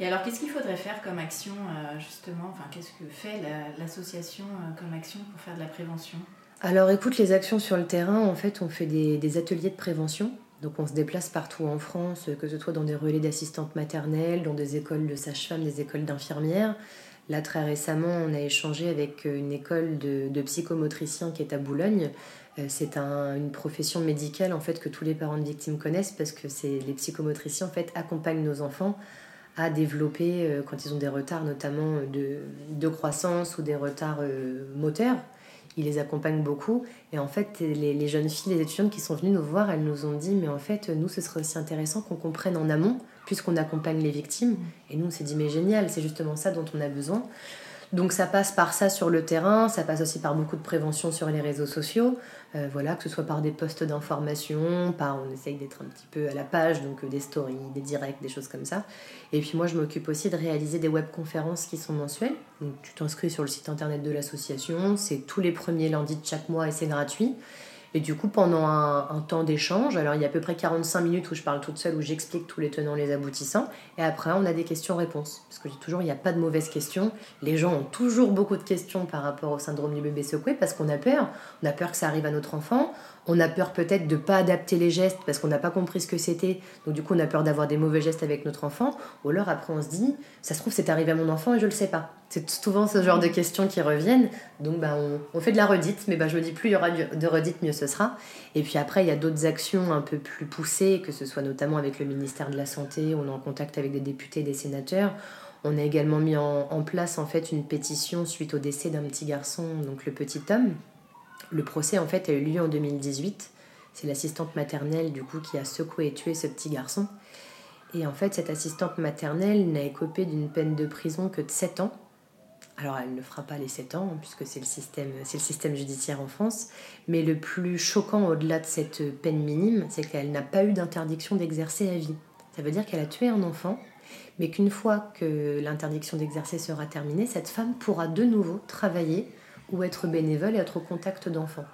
Et alors qu'est-ce qu'il faudrait faire comme action euh, justement? Enfin qu'est-ce que fait l'association euh, comme action pour faire de la prévention? Alors écoute, les actions sur le terrain, en fait on fait des, ateliers de prévention. Donc on se déplace partout en France, que ce soit dans des relais d'assistantes maternelles, dans des écoles de sages-femmes, des écoles d'infirmières. Là, très récemment, on a échangé avec une école de, de psychomotriciens qui est à Boulogne, euh, c'est une profession médicale en fait que tous les parents de victimes connaissent parce que c'est les psychomotriciens en fait accompagnent nos enfants à développer euh, quand ils ont des retards notamment de, croissance ou des retards euh, moteurs. Ils les accompagnent beaucoup et en fait les, jeunes filles, les étudiantes qui sont venues nous voir, elles nous ont dit mais en fait nous ce serait aussi intéressant qu'on comprenne en amont puisqu'on accompagne les victimes et nous on s'est dit mais génial c'est justement ça dont on a besoin. Donc ça passe par ça sur le terrain, ça passe aussi par beaucoup de prévention sur les réseaux sociaux. Euh, voilà, que ce soit par des posts d'information, par on essaye d'être un petit peu à la page, donc euh, des stories, des directs, des choses comme ça. Et puis moi, je m'occupe aussi de réaliser des webconférences qui sont mensuelles. Donc tu t'inscris sur le site internet de l'association, c'est tous les premiers lundis de chaque mois et c'est gratuit. Et du coup, pendant un, temps d'échange, alors il y a à peu près 45 minutes où je parle toute seule, où j'explique tous les tenants, les aboutissants, et après on a des questions-réponses. Parce que je dis toujours, il n'y a pas de mauvaises questions. Les gens ont toujours beaucoup de questions par rapport au syndrome du bébé secoué, parce qu'on a peur. On a peur que ça arrive à notre enfant, on a peur peut-être de ne pas adapter les gestes parce qu'on n'a pas compris ce que c'était, donc du coup on a peur d'avoir des mauvais gestes avec notre enfant, ou alors après on se dit, ça se trouve c'est arrivé à mon enfant et je ne le sais pas. C'est souvent ce genre de questions qui reviennent, donc bah, on, fait de la redite, mais bah, je me dis plus il y aura de redite, mieux ce sera. Et puis après il y a d'autres actions un peu plus poussées, que ce soit notamment avec le ministère de la Santé, on est en contact avec des députés et des sénateurs. On a également mis en, place en fait une pétition suite au décès d'un petit garçon, donc le petit homme, le procès en fait a eu lieu en 2018. C'est l'assistante maternelle du coup qui a secoué et tué ce petit garçon. Et en fait, cette assistante maternelle n'a écopé d'une peine de prison que de 7 ans. Alors, elle ne fera pas les 7 ans, hein, puisque c'est le, système, c'est le système judiciaire en France. Mais le plus choquant au-delà de cette peine minime, c'est qu'elle n'a pas eu d'interdiction d'exercer à vie. Ça veut dire qu'elle a tué un enfant, mais qu'une fois que l'interdiction d'exercer sera terminée, cette femme pourra de nouveau travailler ou être bénévole et être au contact d'enfants.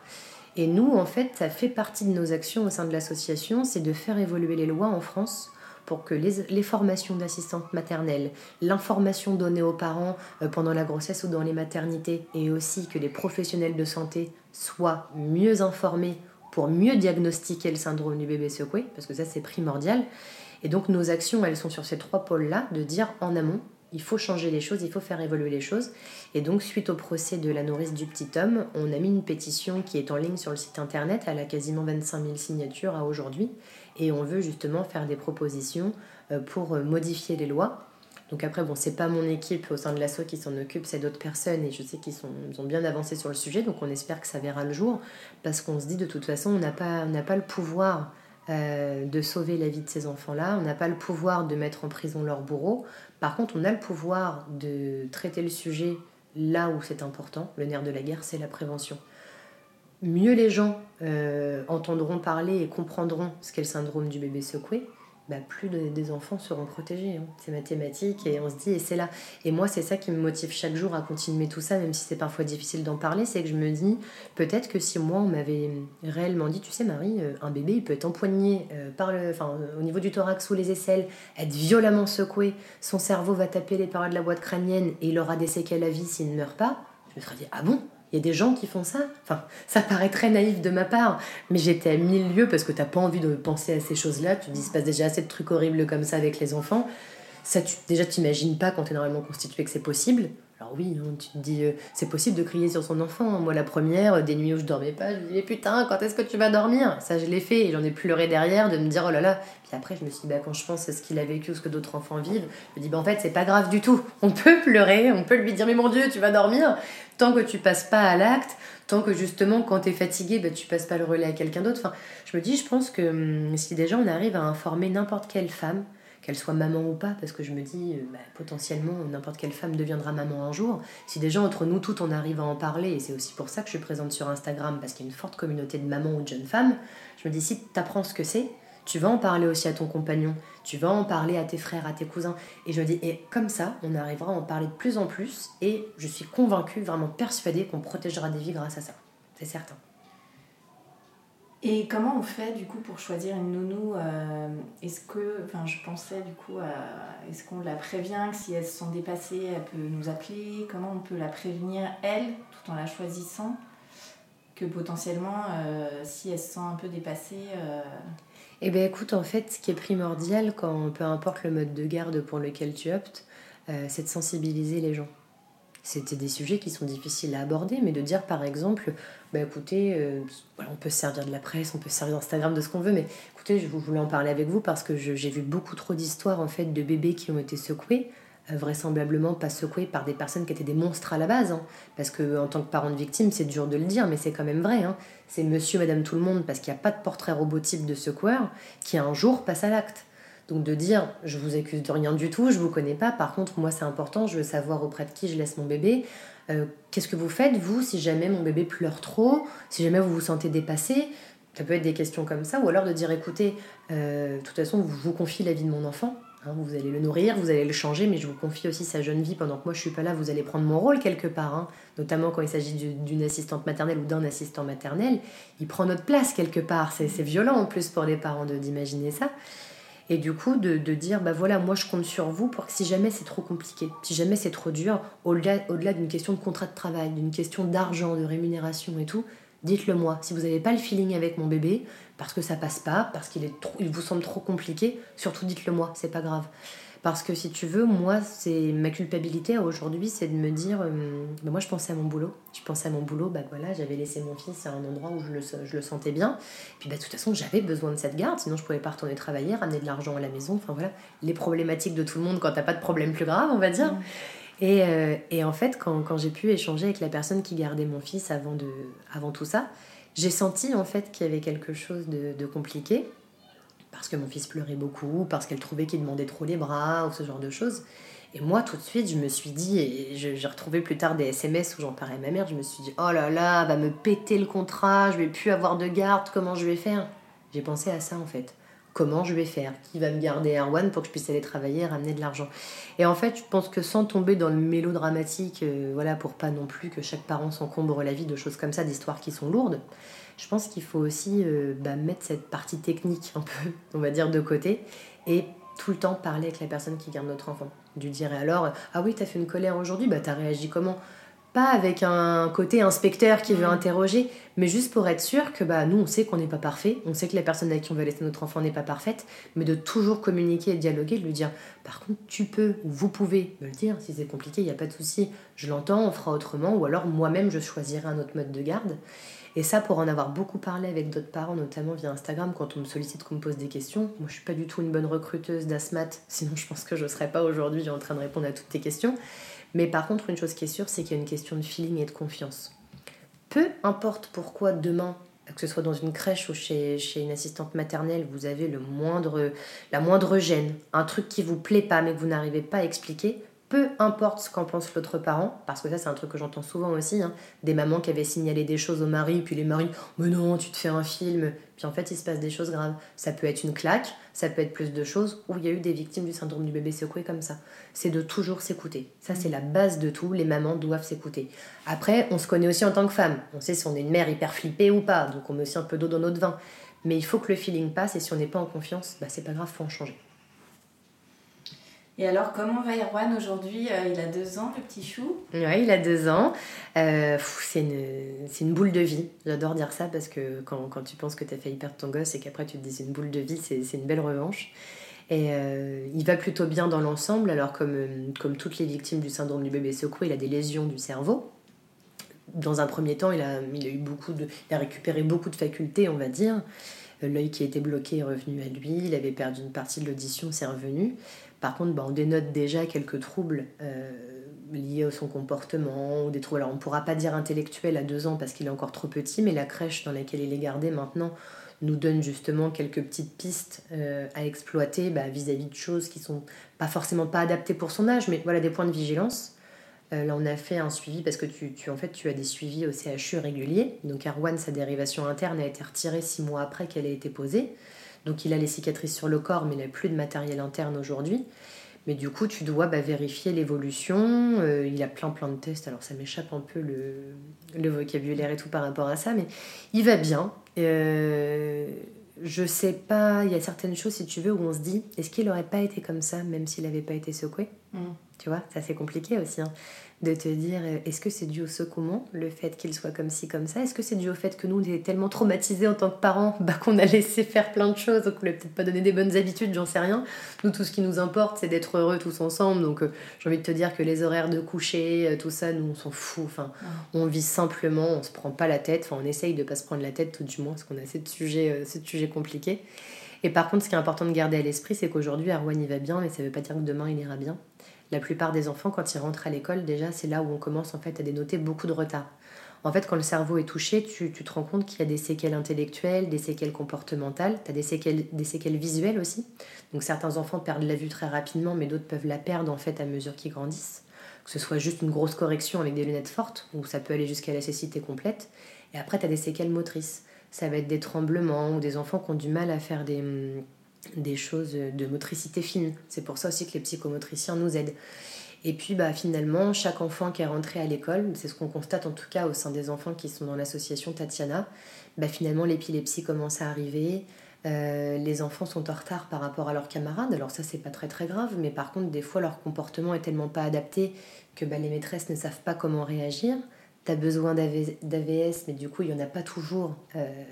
Et nous, en fait, ça fait partie de nos actions au sein de l'association, c'est de faire évoluer les lois en France pour que les, formations d'assistantes maternelles, l'information donnée aux parents euh, pendant la grossesse ou dans les maternités, et aussi que les professionnels de santé soient mieux informés pour mieux diagnostiquer le syndrome du bébé secoué, parce que ça c'est primordial. Et donc nos actions, elles sont sur ces trois pôles-là, de dire en amont, il faut changer les choses, il faut faire évoluer les choses. Et donc, suite au procès de la nourrice du petit homme, on a mis une pétition qui est en ligne sur le site internet. Elle a quasiment 25 000 signatures à aujourd'hui. Et on veut justement faire des propositions euh, pour euh, modifier les lois. Donc après, bon, c'est pas mon équipe au sein de l'ASSO qui s'en occupe, c'est d'autres personnes et je sais qu'ils ont bien avancé sur le sujet, donc on espère que ça verra le jour, parce qu'on se dit de toute façon, on n'a pas, pas le pouvoir euh, de sauver la vie de ces enfants-là. On n'a pas le pouvoir de mettre en prison leur bourreau. Par contre, on a le pouvoir de traiter le sujet là où c'est important. Le nerf de la guerre, c'est la prévention. Mieux les gens euh, entendront parler et comprendront ce qu'est le syndrome du bébé secoué, bah, plus des enfants seront protégés. Hein. C'est mathématique et on se dit, et c'est là. Et moi, c'est ça qui me motive chaque jour à continuer tout ça, même si c'est parfois difficile d'en parler, c'est que je me dis, peut-être que si moi, on m'avait réellement dit, tu sais, Marie, euh, un bébé, il peut être empoigné euh, par le, enfin, au niveau du thorax ou les aisselles, être violemment secoué, son cerveau va taper les parois de la boîte crânienne et il aura des séquelles à vie s'il ne meurt pas. Je me serais dit, ah bon? Il y a des gens qui font ça. Enfin, ça paraît très naïf de ma part, mais j'étais à mille lieues parce que t'as pas envie de penser à ces choses-là. Tu dis, il se passe déjà assez de trucs horribles comme ça avec les enfants. Ça, tu, déjà, t'imagines pas quand tu es normalement constitué que c'est possible. Alors oui, tu te dis, euh, c'est possible de crier sur son enfant. Moi, la première, des nuits où je dormais pas, je me disais, putain, quand est-ce que tu vas dormir? Ça, je l'ai fait et j'en ai pleuré derrière de me dire, oh là là. Puis après, je me suis dit, bah, quand je pense à ce qu'il a vécu ou ce que d'autres enfants vivent, je me dis, bah, en fait, c'est pas grave du tout. On peut pleurer, on peut lui dire, mais mon Dieu, tu vas dormir. Tant que tu passes pas à l'acte, tant que justement, quand tu es fatigué, bah, tu passes pas le relais à quelqu'un d'autre. Enfin, je me dis, je pense que hum, si déjà on arrive à informer n'importe quelle femme, qu'elle soit maman ou pas, parce que je me dis, bah, potentiellement, n'importe quelle femme deviendra maman un jour. Si déjà entre nous toutes, on arrive à en parler, et c'est aussi pour ça que je suis présente sur Instagram, parce qu'il y a une forte communauté de mamans ou de jeunes femmes, je me dis, si tu apprends ce que c'est, tu vas en parler aussi à ton compagnon, tu vas en parler à tes frères, à tes cousins. Et je me dis, et comme ça, on arrivera à en parler de plus en plus, et je suis convaincue, vraiment persuadée qu'on protégera des vies grâce à ça. C'est certain. Et comment on fait du coup pour choisir une nounou euh, Est-ce que, enfin, je pensais du coup, est-ce qu'on la prévient que si elles se sont dépassées, elle peut nous appeler? Comment on peut la prévenir elle, tout en la choisissant Que potentiellement, euh, si elle se sent un peu dépassée. Euh, eh bien écoute, en fait, ce qui est primordial quand peu importe le mode de garde pour lequel tu optes, c'est de sensibiliser les gens c'était des sujets qui sont difficiles à aborder, mais de dire par exemple, bah écoutez, euh, on peut se servir de la presse, on peut se servir d'Instagram, de ce qu'on veut, mais écoutez, je voulais en parler avec vous parce que j'ai vu beaucoup trop d'histoires en fait de bébés qui ont été secoués, euh, vraisemblablement pas secoués par des personnes qui étaient des monstres à la base, hein. parce que en tant que parent de victime, c'est dur de le dire, mais c'est quand même vrai. Hein. c'est Monsieur, Madame, tout le monde, parce qu'il n'y a pas de portrait robotique de secoueur qui un jour passe à l'acte. Donc de dire, je vous accuse de rien du tout, je vous connais pas, par contre moi c'est important, je veux savoir auprès de qui je laisse mon bébé. Euh, qu'est-ce que vous faites vous si jamais mon bébé pleure trop, si jamais vous vous sentez dépassé? Ça peut être des questions comme ça, ou alors de dire écoutez, euh, de toute façon je vous confie la vie de mon enfant, hein, vous allez le nourrir, vous allez le changer, mais je vous confie aussi sa jeune vie pendant que moi je suis pas là, vous allez prendre mon rôle quelque part, hein. notamment quand il s'agit d'une assistante maternelle ou d'un assistant maternel, il prend notre place quelque part, c'est violent en plus pour les parents d'imaginer ça. Et du coup, de, dire, bah voilà, moi je compte sur vous pour que si jamais c'est trop compliqué, si jamais c'est trop dur, au-delà au -delà, d'une question de contrat de travail, d'une question d'argent, de rémunération et tout, dites-le moi. Si vous n'avez pas le feeling avec mon bébé, parce que ça passe pas, parce qu'il il vous semble trop compliqué, surtout dites-le moi, c'est pas grave. Parce que si tu veux, moi, c'est ma culpabilité aujourd'hui, c'est de me dire, euh, bah, moi je pensais à mon boulot. Je pensais à mon boulot, bah voilà, j'avais laissé mon fils à un endroit où je le, je le sentais bien. Puis bah, de toute façon, j'avais besoin de cette garde, sinon je pouvais pas retourner travailler, ramener de l'argent à la maison. Enfin voilà, les problématiques de tout le monde quand t'as pas de problème plus grave, on va dire. Mmh. Et, euh, et, en fait, quand, quand j'ai pu échanger avec la personne qui gardait mon fils avant, de, avant tout ça, j'ai senti en fait qu'il y avait quelque chose de, de compliqué parce que mon fils pleurait beaucoup, parce qu'elle trouvait qu'il demandait trop les bras, ou ce genre de choses. Et moi, tout de suite, je me suis dit, et j'ai retrouvé plus tard des SMS où j'en parlais à ma mère, je me suis dit, oh là là, va me péter le contrat, je vais plus avoir de garde, comment je vais faire? J'ai pensé à ça en fait. Comment je vais faire? Qui va me garder Erwan pour que je puisse aller travailler et ramener de l'argent? Et en fait, je pense que sans tomber dans le mélodramatique, euh, voilà, pour pas non plus que chaque parent s'encombre la vie de choses comme ça, d'histoires qui sont lourdes, je pense qu'il faut aussi euh, bah, mettre cette partie technique un peu, on va dire, de côté et tout le temps parler avec la personne qui garde notre enfant. Du dire alors, ah oui, t'as fait une colère aujourd'hui, bah t'as réagi comment? Pas avec un côté inspecteur qui veut mm. interroger, mais juste pour être sûr que bah nous on sait qu'on n'est pas parfait, on sait que la personne avec qui on va laisser notre enfant n'est pas parfaite, mais de toujours communiquer et dialoguer, de lui dire par contre tu peux ou vous pouvez me le dire, si c'est compliqué, il n'y a pas de souci, je l'entends, on fera autrement, ou alors moi-même je choisirai un autre mode de garde. Et ça, pour en avoir beaucoup parlé avec d'autres parents, notamment via Instagram, quand on me sollicite, qu'on me pose des questions, moi je suis pas du tout une bonne recruteuse d'ASMAT, sinon je pense que je serais pas aujourd'hui en train de répondre à toutes tes questions. Mais par contre, une chose qui est sûre, c'est qu'il y a une question de feeling et de confiance. Peu importe pourquoi demain, que ce soit dans une crèche ou chez, une assistante maternelle, vous avez le moindre, la moindre gêne, un truc qui vous plaît pas mais que vous n'arrivez pas à expliquer, peu importe ce qu'en pense l'autre parent, parce que ça c'est un truc que j'entends souvent aussi, hein, des mamans qui avaient signalé des choses au mari, puis les maris, mais non, tu te fais un film, puis en fait il se passe des choses graves. Ça peut être une claque, ça peut être plus de choses, où il y a eu des victimes du syndrome du bébé secoué comme ça. C'est de toujours s'écouter. Ça c'est la base de tout, les mamans doivent s'écouter. Après, on se connaît aussi en tant que femme, on sait si on est une mère hyper flippée ou pas, donc on met aussi un peu d'eau dans notre vin. Mais il faut que le feeling passe, et si on n'est pas en confiance, bah, c'est pas grave, faut en changer. Et alors, comment va Erwan aujourd'hui euh, Il a deux ans, le petit chou? Oui, il a deux ans. Euh, c'est une, une, boule de vie. J'adore dire ça parce que quand, quand tu penses que tu as failli perdre ton gosse et qu'après tu te dis une boule de vie, c'est une belle revanche. Et euh, il va plutôt bien dans l'ensemble. Alors, comme, comme toutes les victimes du syndrome du bébé secoué, il a des lésions du cerveau. Dans un premier temps, il a, il a, eu beaucoup de, il a récupéré beaucoup de facultés, on va dire. L'œil qui était bloqué est revenu à lui. Il avait perdu une partie de l'audition, c'est revenu. Par contre, bah, on dénote déjà quelques troubles euh, liés à son comportement, ou des troubles. Alors, on ne pourra pas dire intellectuel à deux ans parce qu'il est encore trop petit, mais la crèche dans laquelle il est gardé maintenant nous donne justement quelques petites pistes euh, à exploiter bah, vis-à-vis de choses qui sont pas forcément pas adaptées pour son âge, mais voilà des points de vigilance. Euh, là, on a fait un suivi parce que tu, en fait, tu as des suivis au CHU réguliers. Donc, Arwan, sa dérivation interne a été retirée six mois après qu'elle ait été posée. Donc, il a les cicatrices sur le corps, mais il n'a plus de matériel interne aujourd'hui. Mais du coup, tu dois bah, vérifier l'évolution. Euh, il a plein plein de tests. Alors, ça m'échappe un peu le, le, vocabulaire et tout par rapport à ça, mais il va bien. Euh, je sais pas, il y a certaines choses, si tu veux, où on se dit, est-ce qu'il n'aurait pas été comme ça, même s'il n'avait pas été secoué? Mm. Tu vois, ça c'est compliqué aussi. Hein de te dire euh, est-ce que c'est dû au secouement, le fait qu'il soit comme ci, comme ça? Est-ce que c'est dû au fait que nous, on est tellement traumatisés en tant que parents bah, qu'on a laissé faire plein de choses, donc on lui a peut-être pas donné des bonnes habitudes, j'en sais rien. Nous, tout ce qui nous importe, c'est d'être heureux tous ensemble. Donc euh, j'ai envie de te dire que les horaires de coucher, euh, tout ça, nous, on s'en fout. Enfin, on vit simplement, on se prend pas la tête. Enfin, on essaye de pas se prendre la tête, tout du moins, parce qu'on a ce sujet, ce sujet compliqué. Et par contre, ce qui est important de garder à l'esprit, c'est qu'aujourd'hui, Arwan y va bien, mais ça veut pas dire que demain, il ira bien la plupart des enfants, quand ils rentrent à l'école, déjà, c'est là où on commence en fait à dénoter beaucoup de retard. En fait, quand le cerveau est touché, tu, te rends compte qu'il y a des séquelles intellectuelles, des séquelles comportementales, tu as des séquelles, des séquelles visuelles aussi. Donc certains enfants perdent la vue très rapidement, mais d'autres peuvent la perdre en fait à mesure qu'ils grandissent. Que ce soit juste une grosse correction avec des lunettes fortes, ou ça peut aller jusqu'à la cécité complète. Et après, tu as des séquelles motrices. Ça va être des tremblements ou des enfants qui ont du mal à faire des, des choses de motricité fine. C'est pour ça aussi que les psychomotriciens nous aident. Et puis bah, finalement, chaque enfant qui est rentré à l'école, c'est ce qu'on constate en tout cas au sein des enfants qui sont dans l'association Tatiana, bah, finalement l'épilepsie commence à arriver, euh, les enfants sont en retard par rapport à leurs camarades, alors ça c'est pas très très grave, mais par contre des fois leur comportement est tellement pas adapté que bah, les maîtresses ne savent pas comment réagir. Tu as besoin d'AVS, mais du coup il n'y en a pas toujours euh,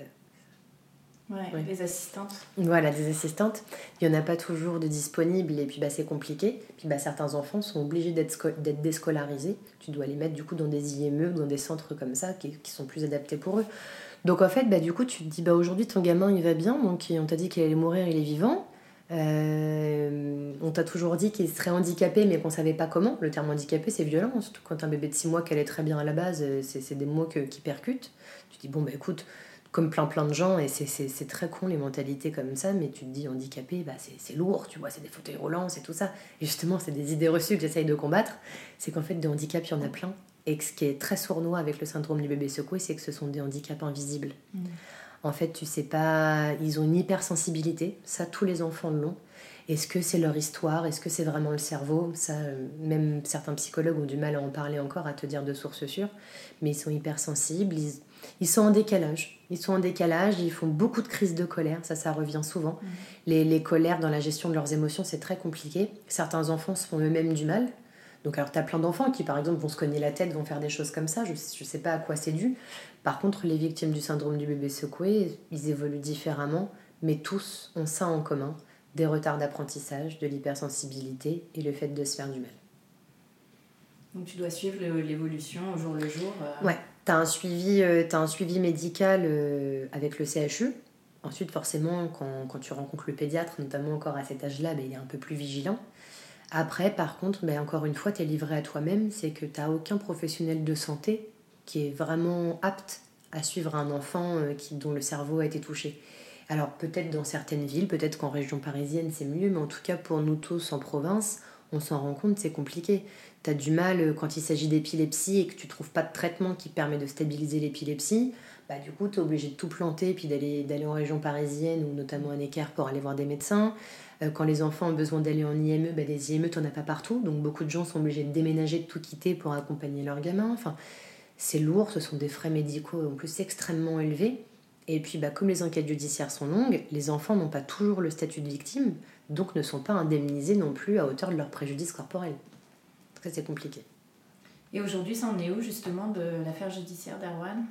Ouais, des assistantes. Voilà, des assistantes. Il n'y en a pas toujours de disponibles et puis bah, c'est compliqué. Puis bah, certains enfants sont obligés d'être déscolarisés. Tu dois les mettre du coup dans des IME ou dans des centres comme ça qui, qui, sont plus adaptés pour eux. Donc en fait, bah, du coup, tu te dis bah, aujourd'hui ton gamin il va bien, donc on t'a dit qu'il allait mourir, il est vivant. Euh, on t'a toujours dit qu'il serait handicapé, mais qu'on savait pas comment. Le terme handicapé, c'est violent, surtout quand un bébé de 6 mois qui allait très bien à la base, euh, c'est des mots qui percutent. Tu te dis, bon, bah écoute, comme plein plein de gens, et c'est très con les mentalités comme ça, mais tu te dis handicapé, bah c'est lourd, tu vois, c'est des fauteuils roulants, c'est tout ça. Et justement, c'est des idées reçues que j'essaye de combattre, c'est qu'en fait, de handicap, il y en a plein. Et ce qui est très sournois avec le syndrome du bébé secoué, c'est que ce sont des handicaps invisibles. Mmh. En fait, tu sais pas, ils ont une hypersensibilité, ça tous les enfants l'ont. Est-ce que c'est leur histoire? Est-ce que c'est vraiment le cerveau? Ça, même certains psychologues ont du mal à en parler encore, à te dire de source sûre. Mais ils sont hypersensibles, ils, ils sont en décalage. Ils sont en décalage, ils font beaucoup de crises de colère, ça, ça revient souvent. Mmh. Les, les, colères dans la gestion de leurs émotions, c'est très compliqué. Certains enfants se font eux-mêmes du mal. Donc, alors, tu as plein d'enfants qui, par exemple, vont se cogner la tête, vont faire des choses comme ça. Je ne sais pas à quoi c'est dû. Par contre, les victimes du syndrome du bébé secoué, ils évoluent différemment, mais tous ont ça en commun des retards d'apprentissage, de l'hypersensibilité et le fait de se faire du mal. Donc tu dois suivre l'évolution au jour le jour euh. Ouais, tu as, un suivi, euh, un suivi médical euh, avec le CHU. Ensuite, forcément, quand, quand, tu rencontres le pédiatre, notamment encore à cet âge-là, ben, il est un peu plus vigilant. Après, par contre, ben, encore une fois, tu es livré à toi-même, c'est que tu n'as aucun professionnel de santé qui est vraiment apte à suivre un enfant qui, dont le cerveau a été touché. Alors peut-être dans certaines villes, peut-être qu'en région parisienne c'est mieux, mais en tout cas pour nous tous en province, on s'en rend compte, c'est compliqué. Tu as du mal euh, quand il s'agit d'épilepsie et que tu trouves pas de traitement qui permet de stabiliser l'épilepsie, bah du coup tu es obligé de tout planter et puis d'aller, d'aller en région parisienne ou notamment à Necker pour aller voir des médecins. Euh, quand les enfants ont besoin d'aller en IME, bah des IME t'en as pas partout, donc beaucoup de gens sont obligés de déménager, de tout quitter pour accompagner leurs gamins. Enfin, c'est lourd, ce sont des frais médicaux en plus extrêmement élevés. Et puis, bah, comme les enquêtes judiciaires sont longues, les enfants n'ont pas toujours le statut de victime, donc ne sont pas indemnisés non plus à hauteur de leur préjudice corporel. Ça, c'est compliqué. Et aujourd'hui, ça en est où justement de l'affaire judiciaire d'Erwan?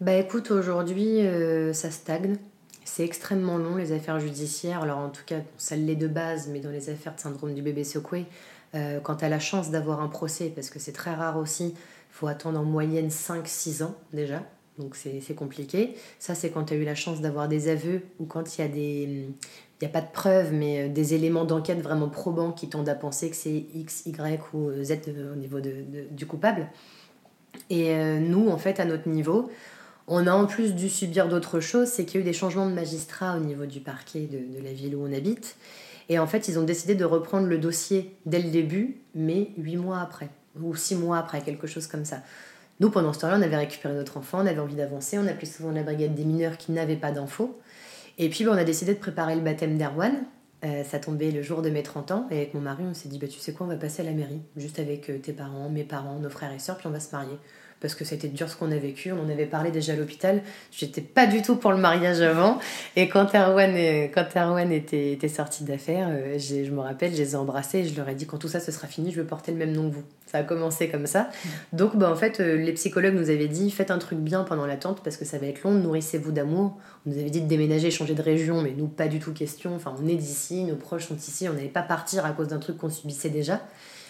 Bah écoute, aujourd'hui, euh, ça stagne. C'est extrêmement long, les affaires judiciaires. Alors en tout cas, ça l'est de base, mais dans les affaires de syndrome du bébé secoué, euh, quand tu as la chance d'avoir un procès, parce que c'est très rare aussi, il faut attendre en moyenne 5-6 ans déjà donc c'est compliqué. Ça, c'est quand tu as eu la chance d'avoir des aveux ou quand il y a des. Il n'y a pas de preuves, mais euh, des éléments d'enquête vraiment probants qui tendent à penser que c'est X, Y ou Z euh, au niveau de, du coupable. Et euh, nous, en fait, à notre niveau, On a en plus dû subir d'autres choses, c'est qu'il y a eu des changements de magistrats au niveau du parquet de, la ville où on habite. Et en fait, ils ont décidé de reprendre le dossier dès le début, mais huit mois après, ou six mois après, quelque chose comme ça. Nous, pendant ce temps-là, on avait récupéré notre enfant, on avait envie d'avancer, on appelait souvent la brigade des mineurs qui n'avaient pas d'infos. Et puis, ben, on a décidé de préparer le baptême d'Erwan. Euh, ça tombait le jour de mes 30 ans, et avec mon mari, on s'est dit, bah, tu sais quoi, on va passer à la mairie, juste avec euh, tes parents, mes parents, nos frères et sœurs, puis on va se marier parce que c'était dur ce qu'on a vécu. On en avait parlé déjà à l'hôpital. J'étais pas du tout pour le mariage avant. Et quand Erwan, quand était, était sorti d'affaires, euh, je me rappelle, je les ai embrassés et je leur ai dit quand tout ça ce sera fini, je veux porter le même nom que vous. Ça a commencé comme ça. Donc, bah, en fait, euh, les psychologues nous avaient dit faites un truc bien pendant l'attente parce que ça va être long, nourrissez-vous d'amour. On nous avait dit de déménager, changer de région, mais nous, pas du tout question. Enfin, on est d'ici, nos proches sont ici, on n'allait pas partir à cause d'un truc qu'on subissait déjà.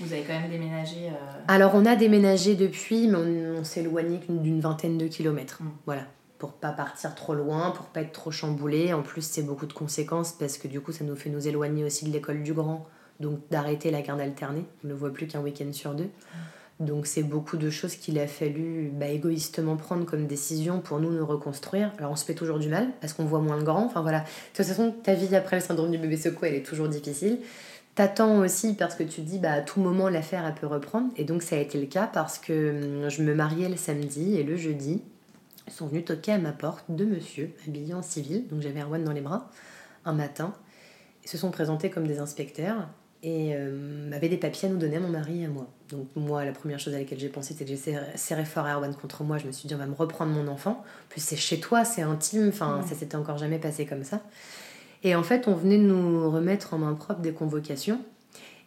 Vous avez quand même déménagé euh, Alors, on a déménagé depuis, mais on, s'est éloigné d'une vingtaine de kilomètres. Mm. Voilà. Pour pas partir trop loin, pour pas être trop chamboulé. En plus, c'est beaucoup de conséquences parce que du coup, ça nous fait nous éloigner aussi de l'école du grand. Donc, d'arrêter la garde alternée. On ne le voit plus qu'un week-end sur deux. Mm. Donc c'est beaucoup de choses qu'il a fallu bah, égoïstement prendre comme décision pour nous nous reconstruire. Alors on se fait toujours du mal parce qu'on voit moins le grand. Enfin voilà. De toute façon, ta vie après le syndrome du bébé secoué, elle est toujours difficile t'attends aussi parce que tu te dis bah à tout moment l'affaire elle peut reprendre. Et donc ça a été le cas parce que hum, je me mariais le samedi et le jeudi ils sont venus toquer à ma porte deux monsieur habillés en civil. Donc j'avais Erwan dans les bras un matin. Ils se sont présentés comme des inspecteurs et euh, avaient des papiers à nous donner à mon mari et à moi. Donc moi la première chose à laquelle j'ai pensé c'était que j'ai serré fort Erwan contre moi. Je me suis dit on va me reprendre mon enfant. Puis c'est chez toi c'est intime. Enfin ça s'était encore jamais passé comme ça et en fait, on venait de nous remettre en main propre des convocations.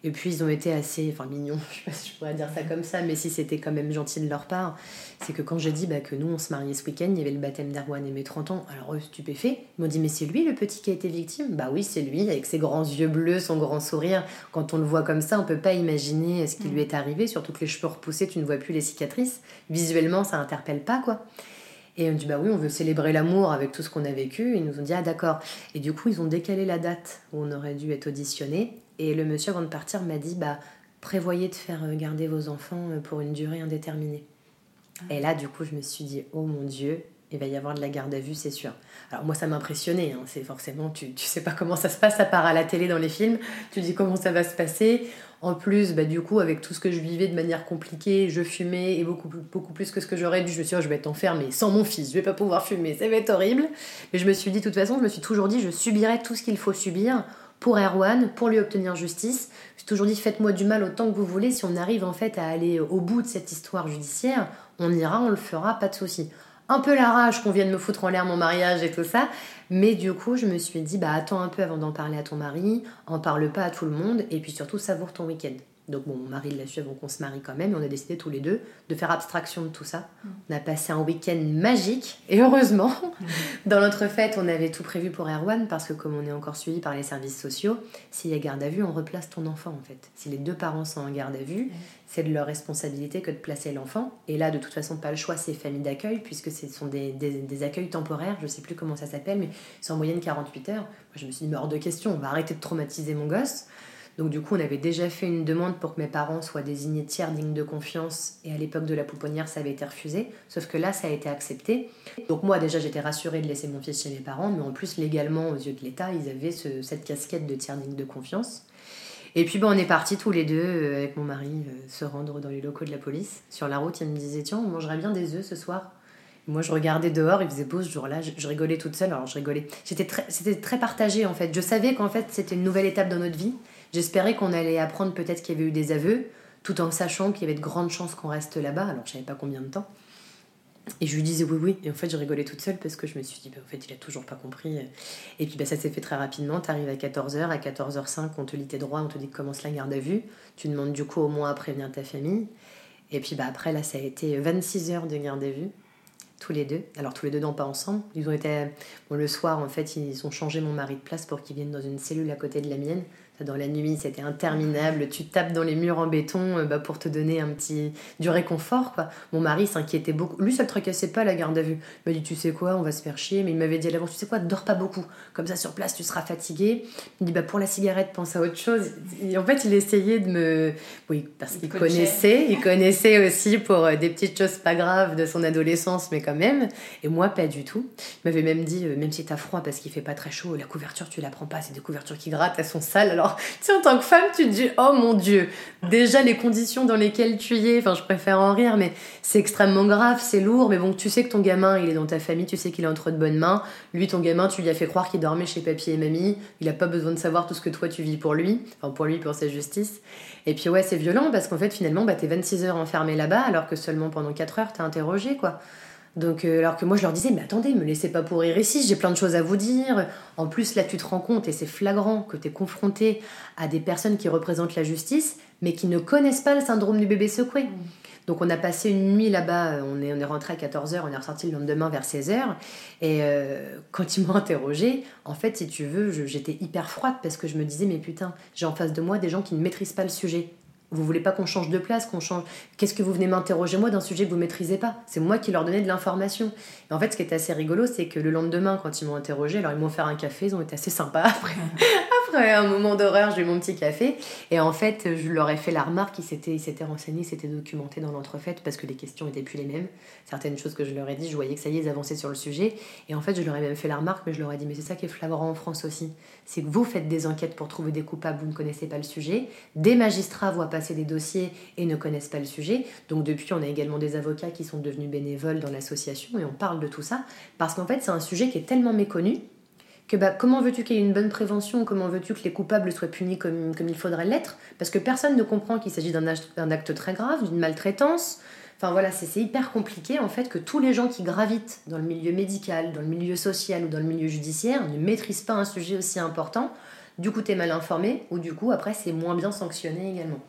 Et puis ils ont été assez, enfin mignons, je sais pas si je pourrais dire ça comme ça, mais si c'était quand même gentil de leur part, c'est que quand j'ai dit bah, que nous on se mariait ce week-end, il y avait le baptême d'Erwan et mes 30 ans, alors eux stupéfaits, ils m'ont dit mais c'est lui le petit qui a été victime? Bah oui c'est lui, avec ses grands yeux bleus, son grand sourire, quand on le voit comme ça, on peut pas imaginer ce qui lui est arrivé, surtout que les cheveux repoussés, tu ne vois plus les cicatrices, visuellement ça interpelle pas quoi. Et on dit, bah oui, on veut célébrer l'amour avec tout ce qu'on a vécu. Ils nous ont dit, ah d'accord. Et du coup, ils ont décalé la date où on aurait dû être auditionné. Et le monsieur, avant de partir, m'a dit, bah prévoyez de faire euh, garder vos enfants euh, pour une durée indéterminée. Ah. Et là, du coup, je me suis dit, oh mon Dieu, il va y avoir de la garde à vue, c'est sûr. Alors moi, ça m'impressionnait. Hein. C'est forcément, tu, tu sais pas comment ça se passe, à part à la télé dans les films. Tu dis comment ça va se passer? En plus, bah, du coup, avec tout ce que je vivais de manière compliquée, je fumais et beaucoup, plus que ce que j'aurais dû. Je me suis dit, oh, je vais être enfermée sans mon fils, je vais pas pouvoir fumer, ça va être horrible. Mais je me suis dit, de toute façon, je me suis toujours dit, je subirai tout ce qu'il faut subir pour Erwan, pour lui obtenir justice. Je suis toujours dit, faites-moi du mal autant que vous voulez. Si on arrive en fait à aller au bout de cette histoire judiciaire, on ira, on le fera, pas de souci un peu la rage qu'on vienne me foutre en l'air mon mariage et tout ça. Mais du coup, je me suis dit, bah attends un peu avant d'en parler à ton mari, en parle pas à tout le monde, et puis surtout savoure ton week-end. Donc bon, mon mari l'a su avant qu'on se marie quand même, et on a décidé tous les deux de faire abstraction de tout ça. Mm. On a passé un week-end magique, et heureusement, dans notre fête, on avait tout prévu pour Erwan, parce que comme on est encore suivi par les services sociaux, s'il y a garde à vue, on replace ton enfant en fait. Si les deux parents sont en garde à vue, c'est de leur responsabilité que de placer l'enfant. Et là, de toute façon, pas le choix, c'est famille d'accueil, puisque ce sont des, des, accueils temporaires, je sais plus comment ça s'appelle, mais c'est en moyenne 48 heures. Moi, je me suis dit, mais hors de question, on va arrêter de traumatiser mon gosse. Donc du coup, on avait déjà fait une demande pour que mes parents soient désignés tiers dignes de confiance et à l'époque de la pouponnière, ça avait été refusé. Sauf que là, ça a été accepté. Donc moi, déjà, j'étais rassurée de laisser mon fils chez mes parents, mais en plus, légalement, aux yeux de l'État, ils avaient cette casquette de tiers digne de confiance. Et puis bon, on est partis tous les deux euh, avec mon mari euh, se rendre dans les locaux de la police. Sur la route, il me disait Tiens, on mangerait bien des œufs ce soir. moi, je regardais dehors, il faisait beau ce jour-là, je, rigolais toute seule, alors je rigolais. C'était très partagé en fait. Je savais qu'en fait, c'était une nouvelle étape dans notre vie. J'espérais qu'on allait apprendre peut-être qu'il y avait eu des aveux, tout en sachant qu'il y avait de grandes chances qu'on reste là-bas. Alors je savais pas combien de temps. Et je lui disais oui, oui. Et en fait, je rigolais toute seule parce que je me suis dit, bah, en fait, il a toujours pas compris. Et puis, bah, ça s'est fait très rapidement. Tu arrives à 14h, à 14h05, on te lit tes droits, on te dit commence la garde à vue. Tu demandes du coup au moins à prévenir ta famille. Et puis, bah, après, là, ça a été 26 heures de garde à vue, tous les deux. Alors, tous les deux, non, pas ensemble. Ils ont été. Bon, le soir, en fait, ils ont changé mon mari de place pour qu'il vienne dans une cellule à côté de la mienne dans la nuit, c'était interminable. Tu tapes dans les murs en béton euh, bah, pour te donner un petit du réconfort. Quoi. Mon mari s'inquiétait beaucoup. Lui, ça le tracassait pas la garde à vue. Il m'a dit Tu sais quoi, on va se faire chier. Mais il m'avait dit à l'avance Tu sais quoi, dors pas beaucoup. Comme ça, sur place, tu seras fatigué. Il me dit bah, Pour la cigarette, pense à autre chose. Et en fait, il essayait de me. Oui, parce qu'il connaissait. Il connaissait aussi pour euh, des petites choses pas graves de son adolescence, mais quand même. Et moi, pas du tout. Il m'avait même dit euh, Même si t'as froid parce qu'il fait pas très chaud, la couverture, tu la prends pas. C'est des couvertures qui grattent, elles sont sales. Alors tu en tant que femme, tu te dis, oh mon Dieu, déjà les conditions dans lesquelles tu y es, enfin, je préfère en rire, mais c'est extrêmement grave, c'est lourd, mais bon, tu sais que ton gamin, il est dans ta famille, tu sais qu'il est entre de bonnes mains. Lui, ton gamin, tu lui as fait croire qu'il dormait chez papy et mamie, il n'a pas besoin de savoir tout ce que toi tu vis pour lui, enfin, pour lui, pour sa justice. Et puis, ouais, c'est violent parce qu'en fait, finalement, bah, t'es 26 heures enfermé là-bas, alors que seulement pendant 4 heures, t'es interrogé, quoi. Donc, euh, alors que moi, je leur disais, mais attendez, me laissez pas pourrir ici, j'ai plein de choses à vous dire. En plus, là, tu te rends compte, et c'est flagrant, que tu es confronté à des personnes qui représentent la justice, mais qui ne connaissent pas le syndrome du bébé secoué. Mm. Donc, on a passé une nuit là-bas, on est, on est rentré à 14h, on est ressorti le lendemain vers 16h. Et euh, quand ils m'ont interrogé, en fait, si tu veux, j'étais hyper froide parce que je me disais, mais putain, j'ai en face de moi des gens qui ne maîtrisent pas le sujet. Vous voulez pas qu'on change de place, qu'on change. Qu'est-ce que vous venez m'interroger moi d'un sujet que vous maîtrisez pas? C'est moi qui leur donnais de l'information. Et en fait, ce qui est assez rigolo, c'est que le lendemain, quand ils m'ont interrogé, alors ils m'ont fait un café, ils ont été assez sympas après. après un moment d'horreur, j'ai eu mon petit café. Et en fait, je leur ai fait la remarque qu'ils s'étaient, ils s'étaient renseignés, s'étaient documentés dans l'entrefaite parce que les questions étaient plus les mêmes. Certaines choses que je leur ai dit, je voyais que ça y est, ils avançaient sur le sujet. Et en fait, je leur ai même fait la remarque, mais je leur ai dit, mais c'est ça qui est flagrant en France aussi. C'est que vous faites des enquêtes pour trouver des coupables, vous ne connaissez pas le sujet. Des magistrats voient passer des dossiers et ne connaissent pas le sujet. Donc depuis, on a également des avocats qui sont devenus bénévoles dans l'association et on parle de tout ça. Parce qu'en fait, c'est un sujet qui est tellement méconnu que bah, comment veux-tu qu'il y ait une bonne prévention? Comment veux-tu que les coupables soient punis comme, comme il faudrait l'être? Parce que personne ne comprend qu'il s'agit d'un acte, très grave, d'une maltraitance. Enfin voilà, c'est hyper compliqué en fait que tous les gens qui gravitent dans le milieu médical, dans le milieu social ou dans le milieu judiciaire ne maîtrisent pas un sujet aussi important. Du coup, tu es mal informé ou du coup, après, c'est moins bien sanctionné également.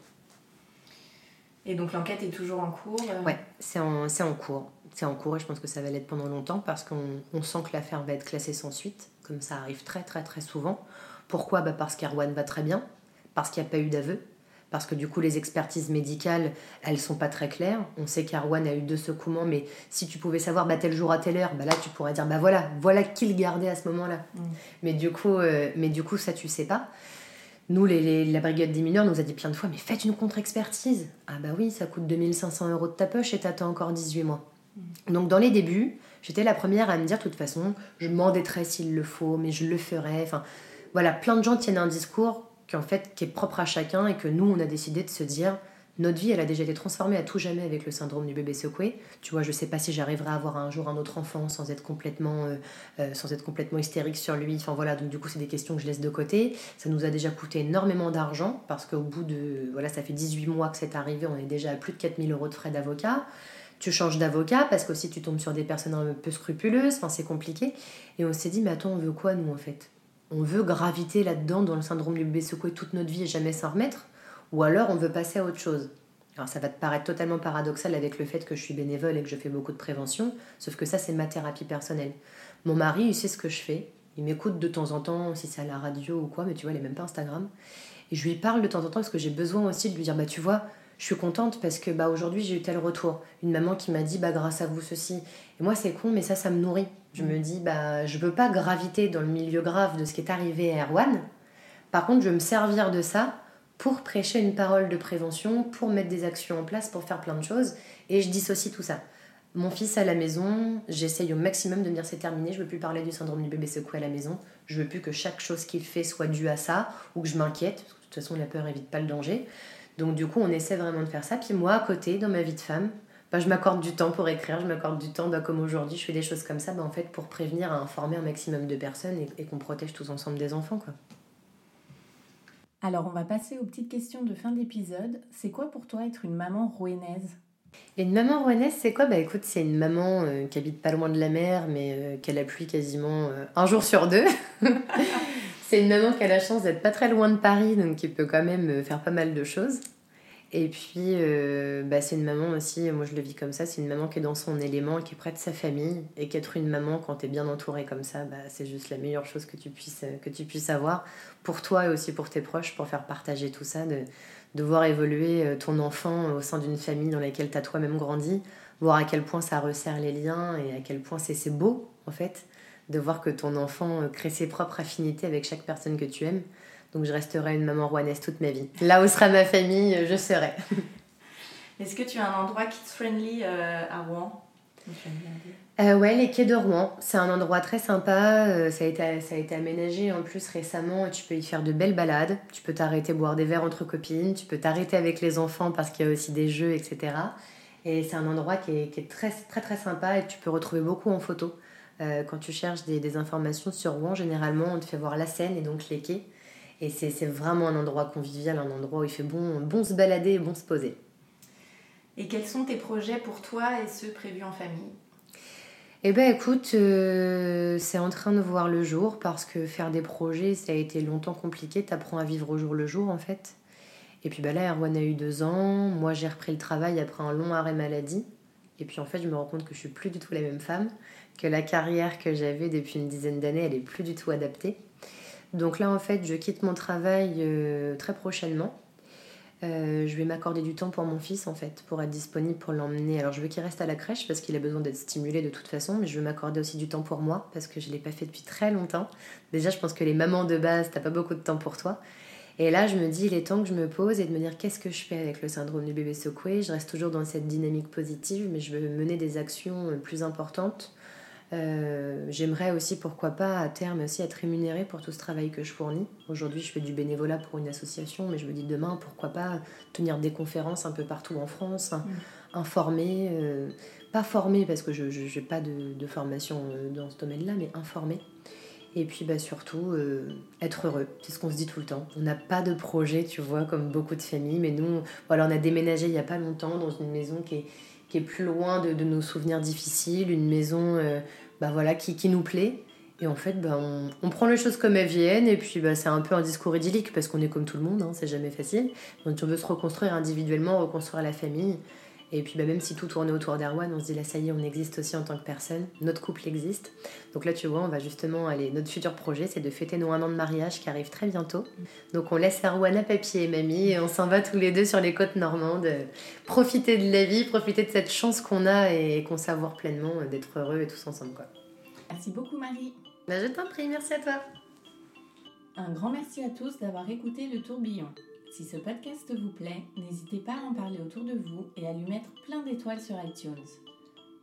Et donc l'enquête est toujours en cours euh? Ouais, c'est en, en cours. C'est en cours et je pense que ça va l'être pendant longtemps parce qu'on sent que l'affaire va être classée sans suite comme ça arrive très très très souvent. Pourquoi? Bah Parce qu'Erwan va très bien, parce qu'il n'y a pas eu d'aveu, parce que du coup les expertises médicales, elles sont pas très claires. On sait qu'Erwan a eu deux secouements, mais si tu pouvais savoir bah, tel jour à telle heure, bah là tu pourrais dire bah voilà, voilà qui le gardait à ce moment-là. Mm. Mais du coup, euh, mais du coup ça tu sais pas. Nous, les, la brigade des mineurs nous a dit plein de fois, mais faites une contre-expertise. Ah bah oui, ça coûte 2500 euros de ta poche et t'attends encore 18 mois. Mm. Donc dans les débuts, J'étais la première à me dire, de toute façon, je m'endetterai s'il le faut, mais je le ferai. Enfin, voilà, plein de gens tiennent un discours qui, en fait, qui est propre à chacun et que nous, on a décidé de se dire, notre vie, elle a déjà été transformée à tout jamais avec le syndrome du bébé secoué. Tu vois, je sais pas si j'arriverai à avoir un jour un autre enfant sans être complètement, euh, euh, sans être complètement hystérique sur lui. Enfin voilà, donc du coup, c'est des questions que je laisse de côté. Ça nous a déjà coûté énormément d'argent parce qu'au bout de, voilà, ça fait 18 mois que c'est arrivé, on est déjà à plus de 4000 euros de frais d'avocat tu changes d'avocat parce que aussi tu tombes sur des personnes un peu scrupuleuses, enfin c'est compliqué. Et on s'est dit, mais attends, on veut quoi nous en fait? On veut graviter là-dedans dans le syndrome du bébé secoué toute notre vie et jamais s'en remettre Ou alors on veut passer à autre chose alors ça va te paraître totalement paradoxal avec le fait que je suis bénévole et que je fais beaucoup de prévention, sauf que ça c'est ma thérapie personnelle. Mon mari, il sait ce que je fais, il m'écoute de temps en temps, si c'est à la radio ou quoi, mais tu vois, il n'est même pas Instagram. Et je lui parle de temps en temps parce que j'ai besoin aussi de lui dire, bah tu vois, je suis contente parce que bah, aujourd'hui j'ai eu tel retour. Une maman qui m'a dit bah, grâce à vous ceci. Et moi c'est con mais ça ça me nourrit. Je me dis bah je veux pas graviter dans le milieu grave de ce qui est arrivé à Erwan. Par contre je veux me servir de ça pour prêcher une parole de prévention, pour mettre des actions en place, pour faire plein de choses. Et je dissocie tout ça. Mon fils à la maison, j'essaye au maximum de me dire c'est terminé, je veux plus parler du syndrome du bébé secoué à la maison. Je veux plus que chaque chose qu'il fait soit due à ça ou que je m'inquiète, de toute façon la peur évite pas le danger. Donc du coup, on essaie vraiment de faire ça. Puis moi, à côté, dans ma vie de femme, bah, je m'accorde du temps pour écrire, je m'accorde du temps, bah, comme aujourd'hui, je fais des choses comme ça, bah, en fait, pour prévenir, informer un maximum de personnes et, qu'on protège tous ensemble des enfants. Quoi. Alors, on va passer aux petites questions de fin d'épisode. C'est quoi pour toi être une maman rouennaise? Une maman rouennaise, c'est quoi? Bah écoute, c'est une maman euh, qui habite pas loin de la mer, mais euh, qui a la pluie quasiment euh, un jour sur deux. C'est une maman qui a la chance d'être pas très loin de Paris, donc qui peut quand même euh, faire pas mal de choses. Et puis, euh, bah, c'est une maman aussi, moi je le vis comme ça, c'est une maman qui est dans son élément, qui est près de sa famille, et qu'être une maman quand tu es bien entourée comme ça, bah, c'est juste la meilleure chose que tu, puisses, que tu puisses avoir pour toi et aussi pour tes proches, pour faire partager tout ça, de, de voir évoluer euh, ton enfant au sein d'une famille dans laquelle tu as toi-même grandi, voir à quel point ça resserre les liens et à quel point c'est beau en fait, de voir que ton enfant euh, crée ses propres affinités avec chaque personne que tu aimes. Donc je resterai une maman rouennaise toute ma vie. Là où sera ma famille, je serai. Est-ce que tu as un endroit kids-friendly euh, à Rouen? Euh, ouais, les quais de Rouen, c'est un endroit très sympa. Euh, ça, a été, ça a été aménagé en plus récemment tu peux y faire de belles balades. Tu peux t'arrêter boire des verres entre copines, tu peux t'arrêter avec les enfants parce qu'il y a aussi des jeux, etc. Et c'est un endroit qui est, qui est, très, très très sympa et tu peux retrouver beaucoup en photo. Quand tu cherches des, des, informations sur Rouen, généralement on te fait voir la Seine et donc les quais. Et c'est vraiment un endroit convivial, un endroit où il fait bon, bon se balader et bon se poser. Et quels sont tes projets pour toi et ceux prévus en famille? Eh ben écoute, euh, c'est en train de voir le jour parce que faire des projets, ça a été longtemps compliqué. T'apprends à vivre au jour le jour en fait. Et puis bah là, Erwan a eu deux ans. Moi, j'ai repris le travail après un long arrêt maladie. Et puis en fait, je me rends compte que je suis plus du tout la même femme, que la carrière que j'avais depuis une dizaine d'années, elle est plus du tout adaptée. Donc là, en fait, je quitte mon travail euh, très prochainement. Euh, je vais m'accorder du temps pour mon fils, en fait, pour être disponible pour l'emmener. Alors, je veux qu'il reste à la crèche parce qu'il a besoin d'être stimulé de toute façon, mais je veux m'accorder aussi du temps pour moi parce que je ne l'ai pas fait depuis très longtemps. Déjà, je pense que les mamans de base, t'as pas beaucoup de temps pour toi. Et là, je me dis, il est temps que je me pose et de me dire qu'est-ce que je fais avec le syndrome du bébé secoué? Je reste toujours dans cette dynamique positive, mais je veux mener des actions plus importantes euh, j'aimerais aussi, pourquoi pas, à terme aussi être rémunérée pour tout ce travail que je fournis. Aujourd'hui, je fais du bénévolat pour une association, mais je me dis demain, pourquoi pas tenir des conférences un peu partout en France, mm. informer, euh, pas former parce que je n'ai pas de, formation euh, dans ce domaine-là, mais informer. Et puis bah, surtout, être heureux. C'est ce qu'on se dit tout le temps. On n'a pas de projet, tu vois, comme beaucoup de familles, mais nous, voilà, on a déménagé il n'y a pas longtemps dans une maison qui est qui est plus loin de, nos souvenirs difficiles, une maison euh, bah voilà, qui, qui, nous plaît. Et en fait, bah, on, on, prend les choses comme elles viennent, et puis bah, c'est un peu un discours idyllique, parce qu'on est comme tout le monde, hein, c'est jamais facile. Donc on veut se reconstruire individuellement, reconstruire la famille. Et puis bah, même si tout tournait autour d'Erwan, on se dit là ça y est, on existe aussi en tant que personne, notre couple existe. Donc là tu vois, on va justement aller, notre futur projet c'est de fêter nos un an de mariage qui arrive très bientôt. Donc on laisse Erwan à papier et mamie et on s'en va tous les deux sur les côtes normandes, profiter de la vie, profiter de cette chance qu'on a et qu'on savoure pleinement d'être heureux et tous ensemble quoi. Merci beaucoup Marie. Bah, je t'en prie, merci à toi. Un grand merci à tous d'avoir écouté le tourbillon. Si ce podcast vous plaît, n'hésitez pas à en parler autour de vous et à lui mettre plein d'étoiles sur iTunes.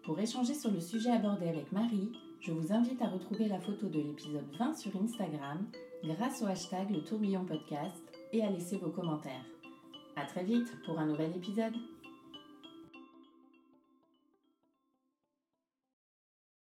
Pour échanger sur le sujet abordé avec Marie, je vous invite à retrouver la photo de l'épisode 20 sur Instagram grâce au hashtag le tourbillon podcast et à laisser vos commentaires. A très vite pour un nouvel épisode.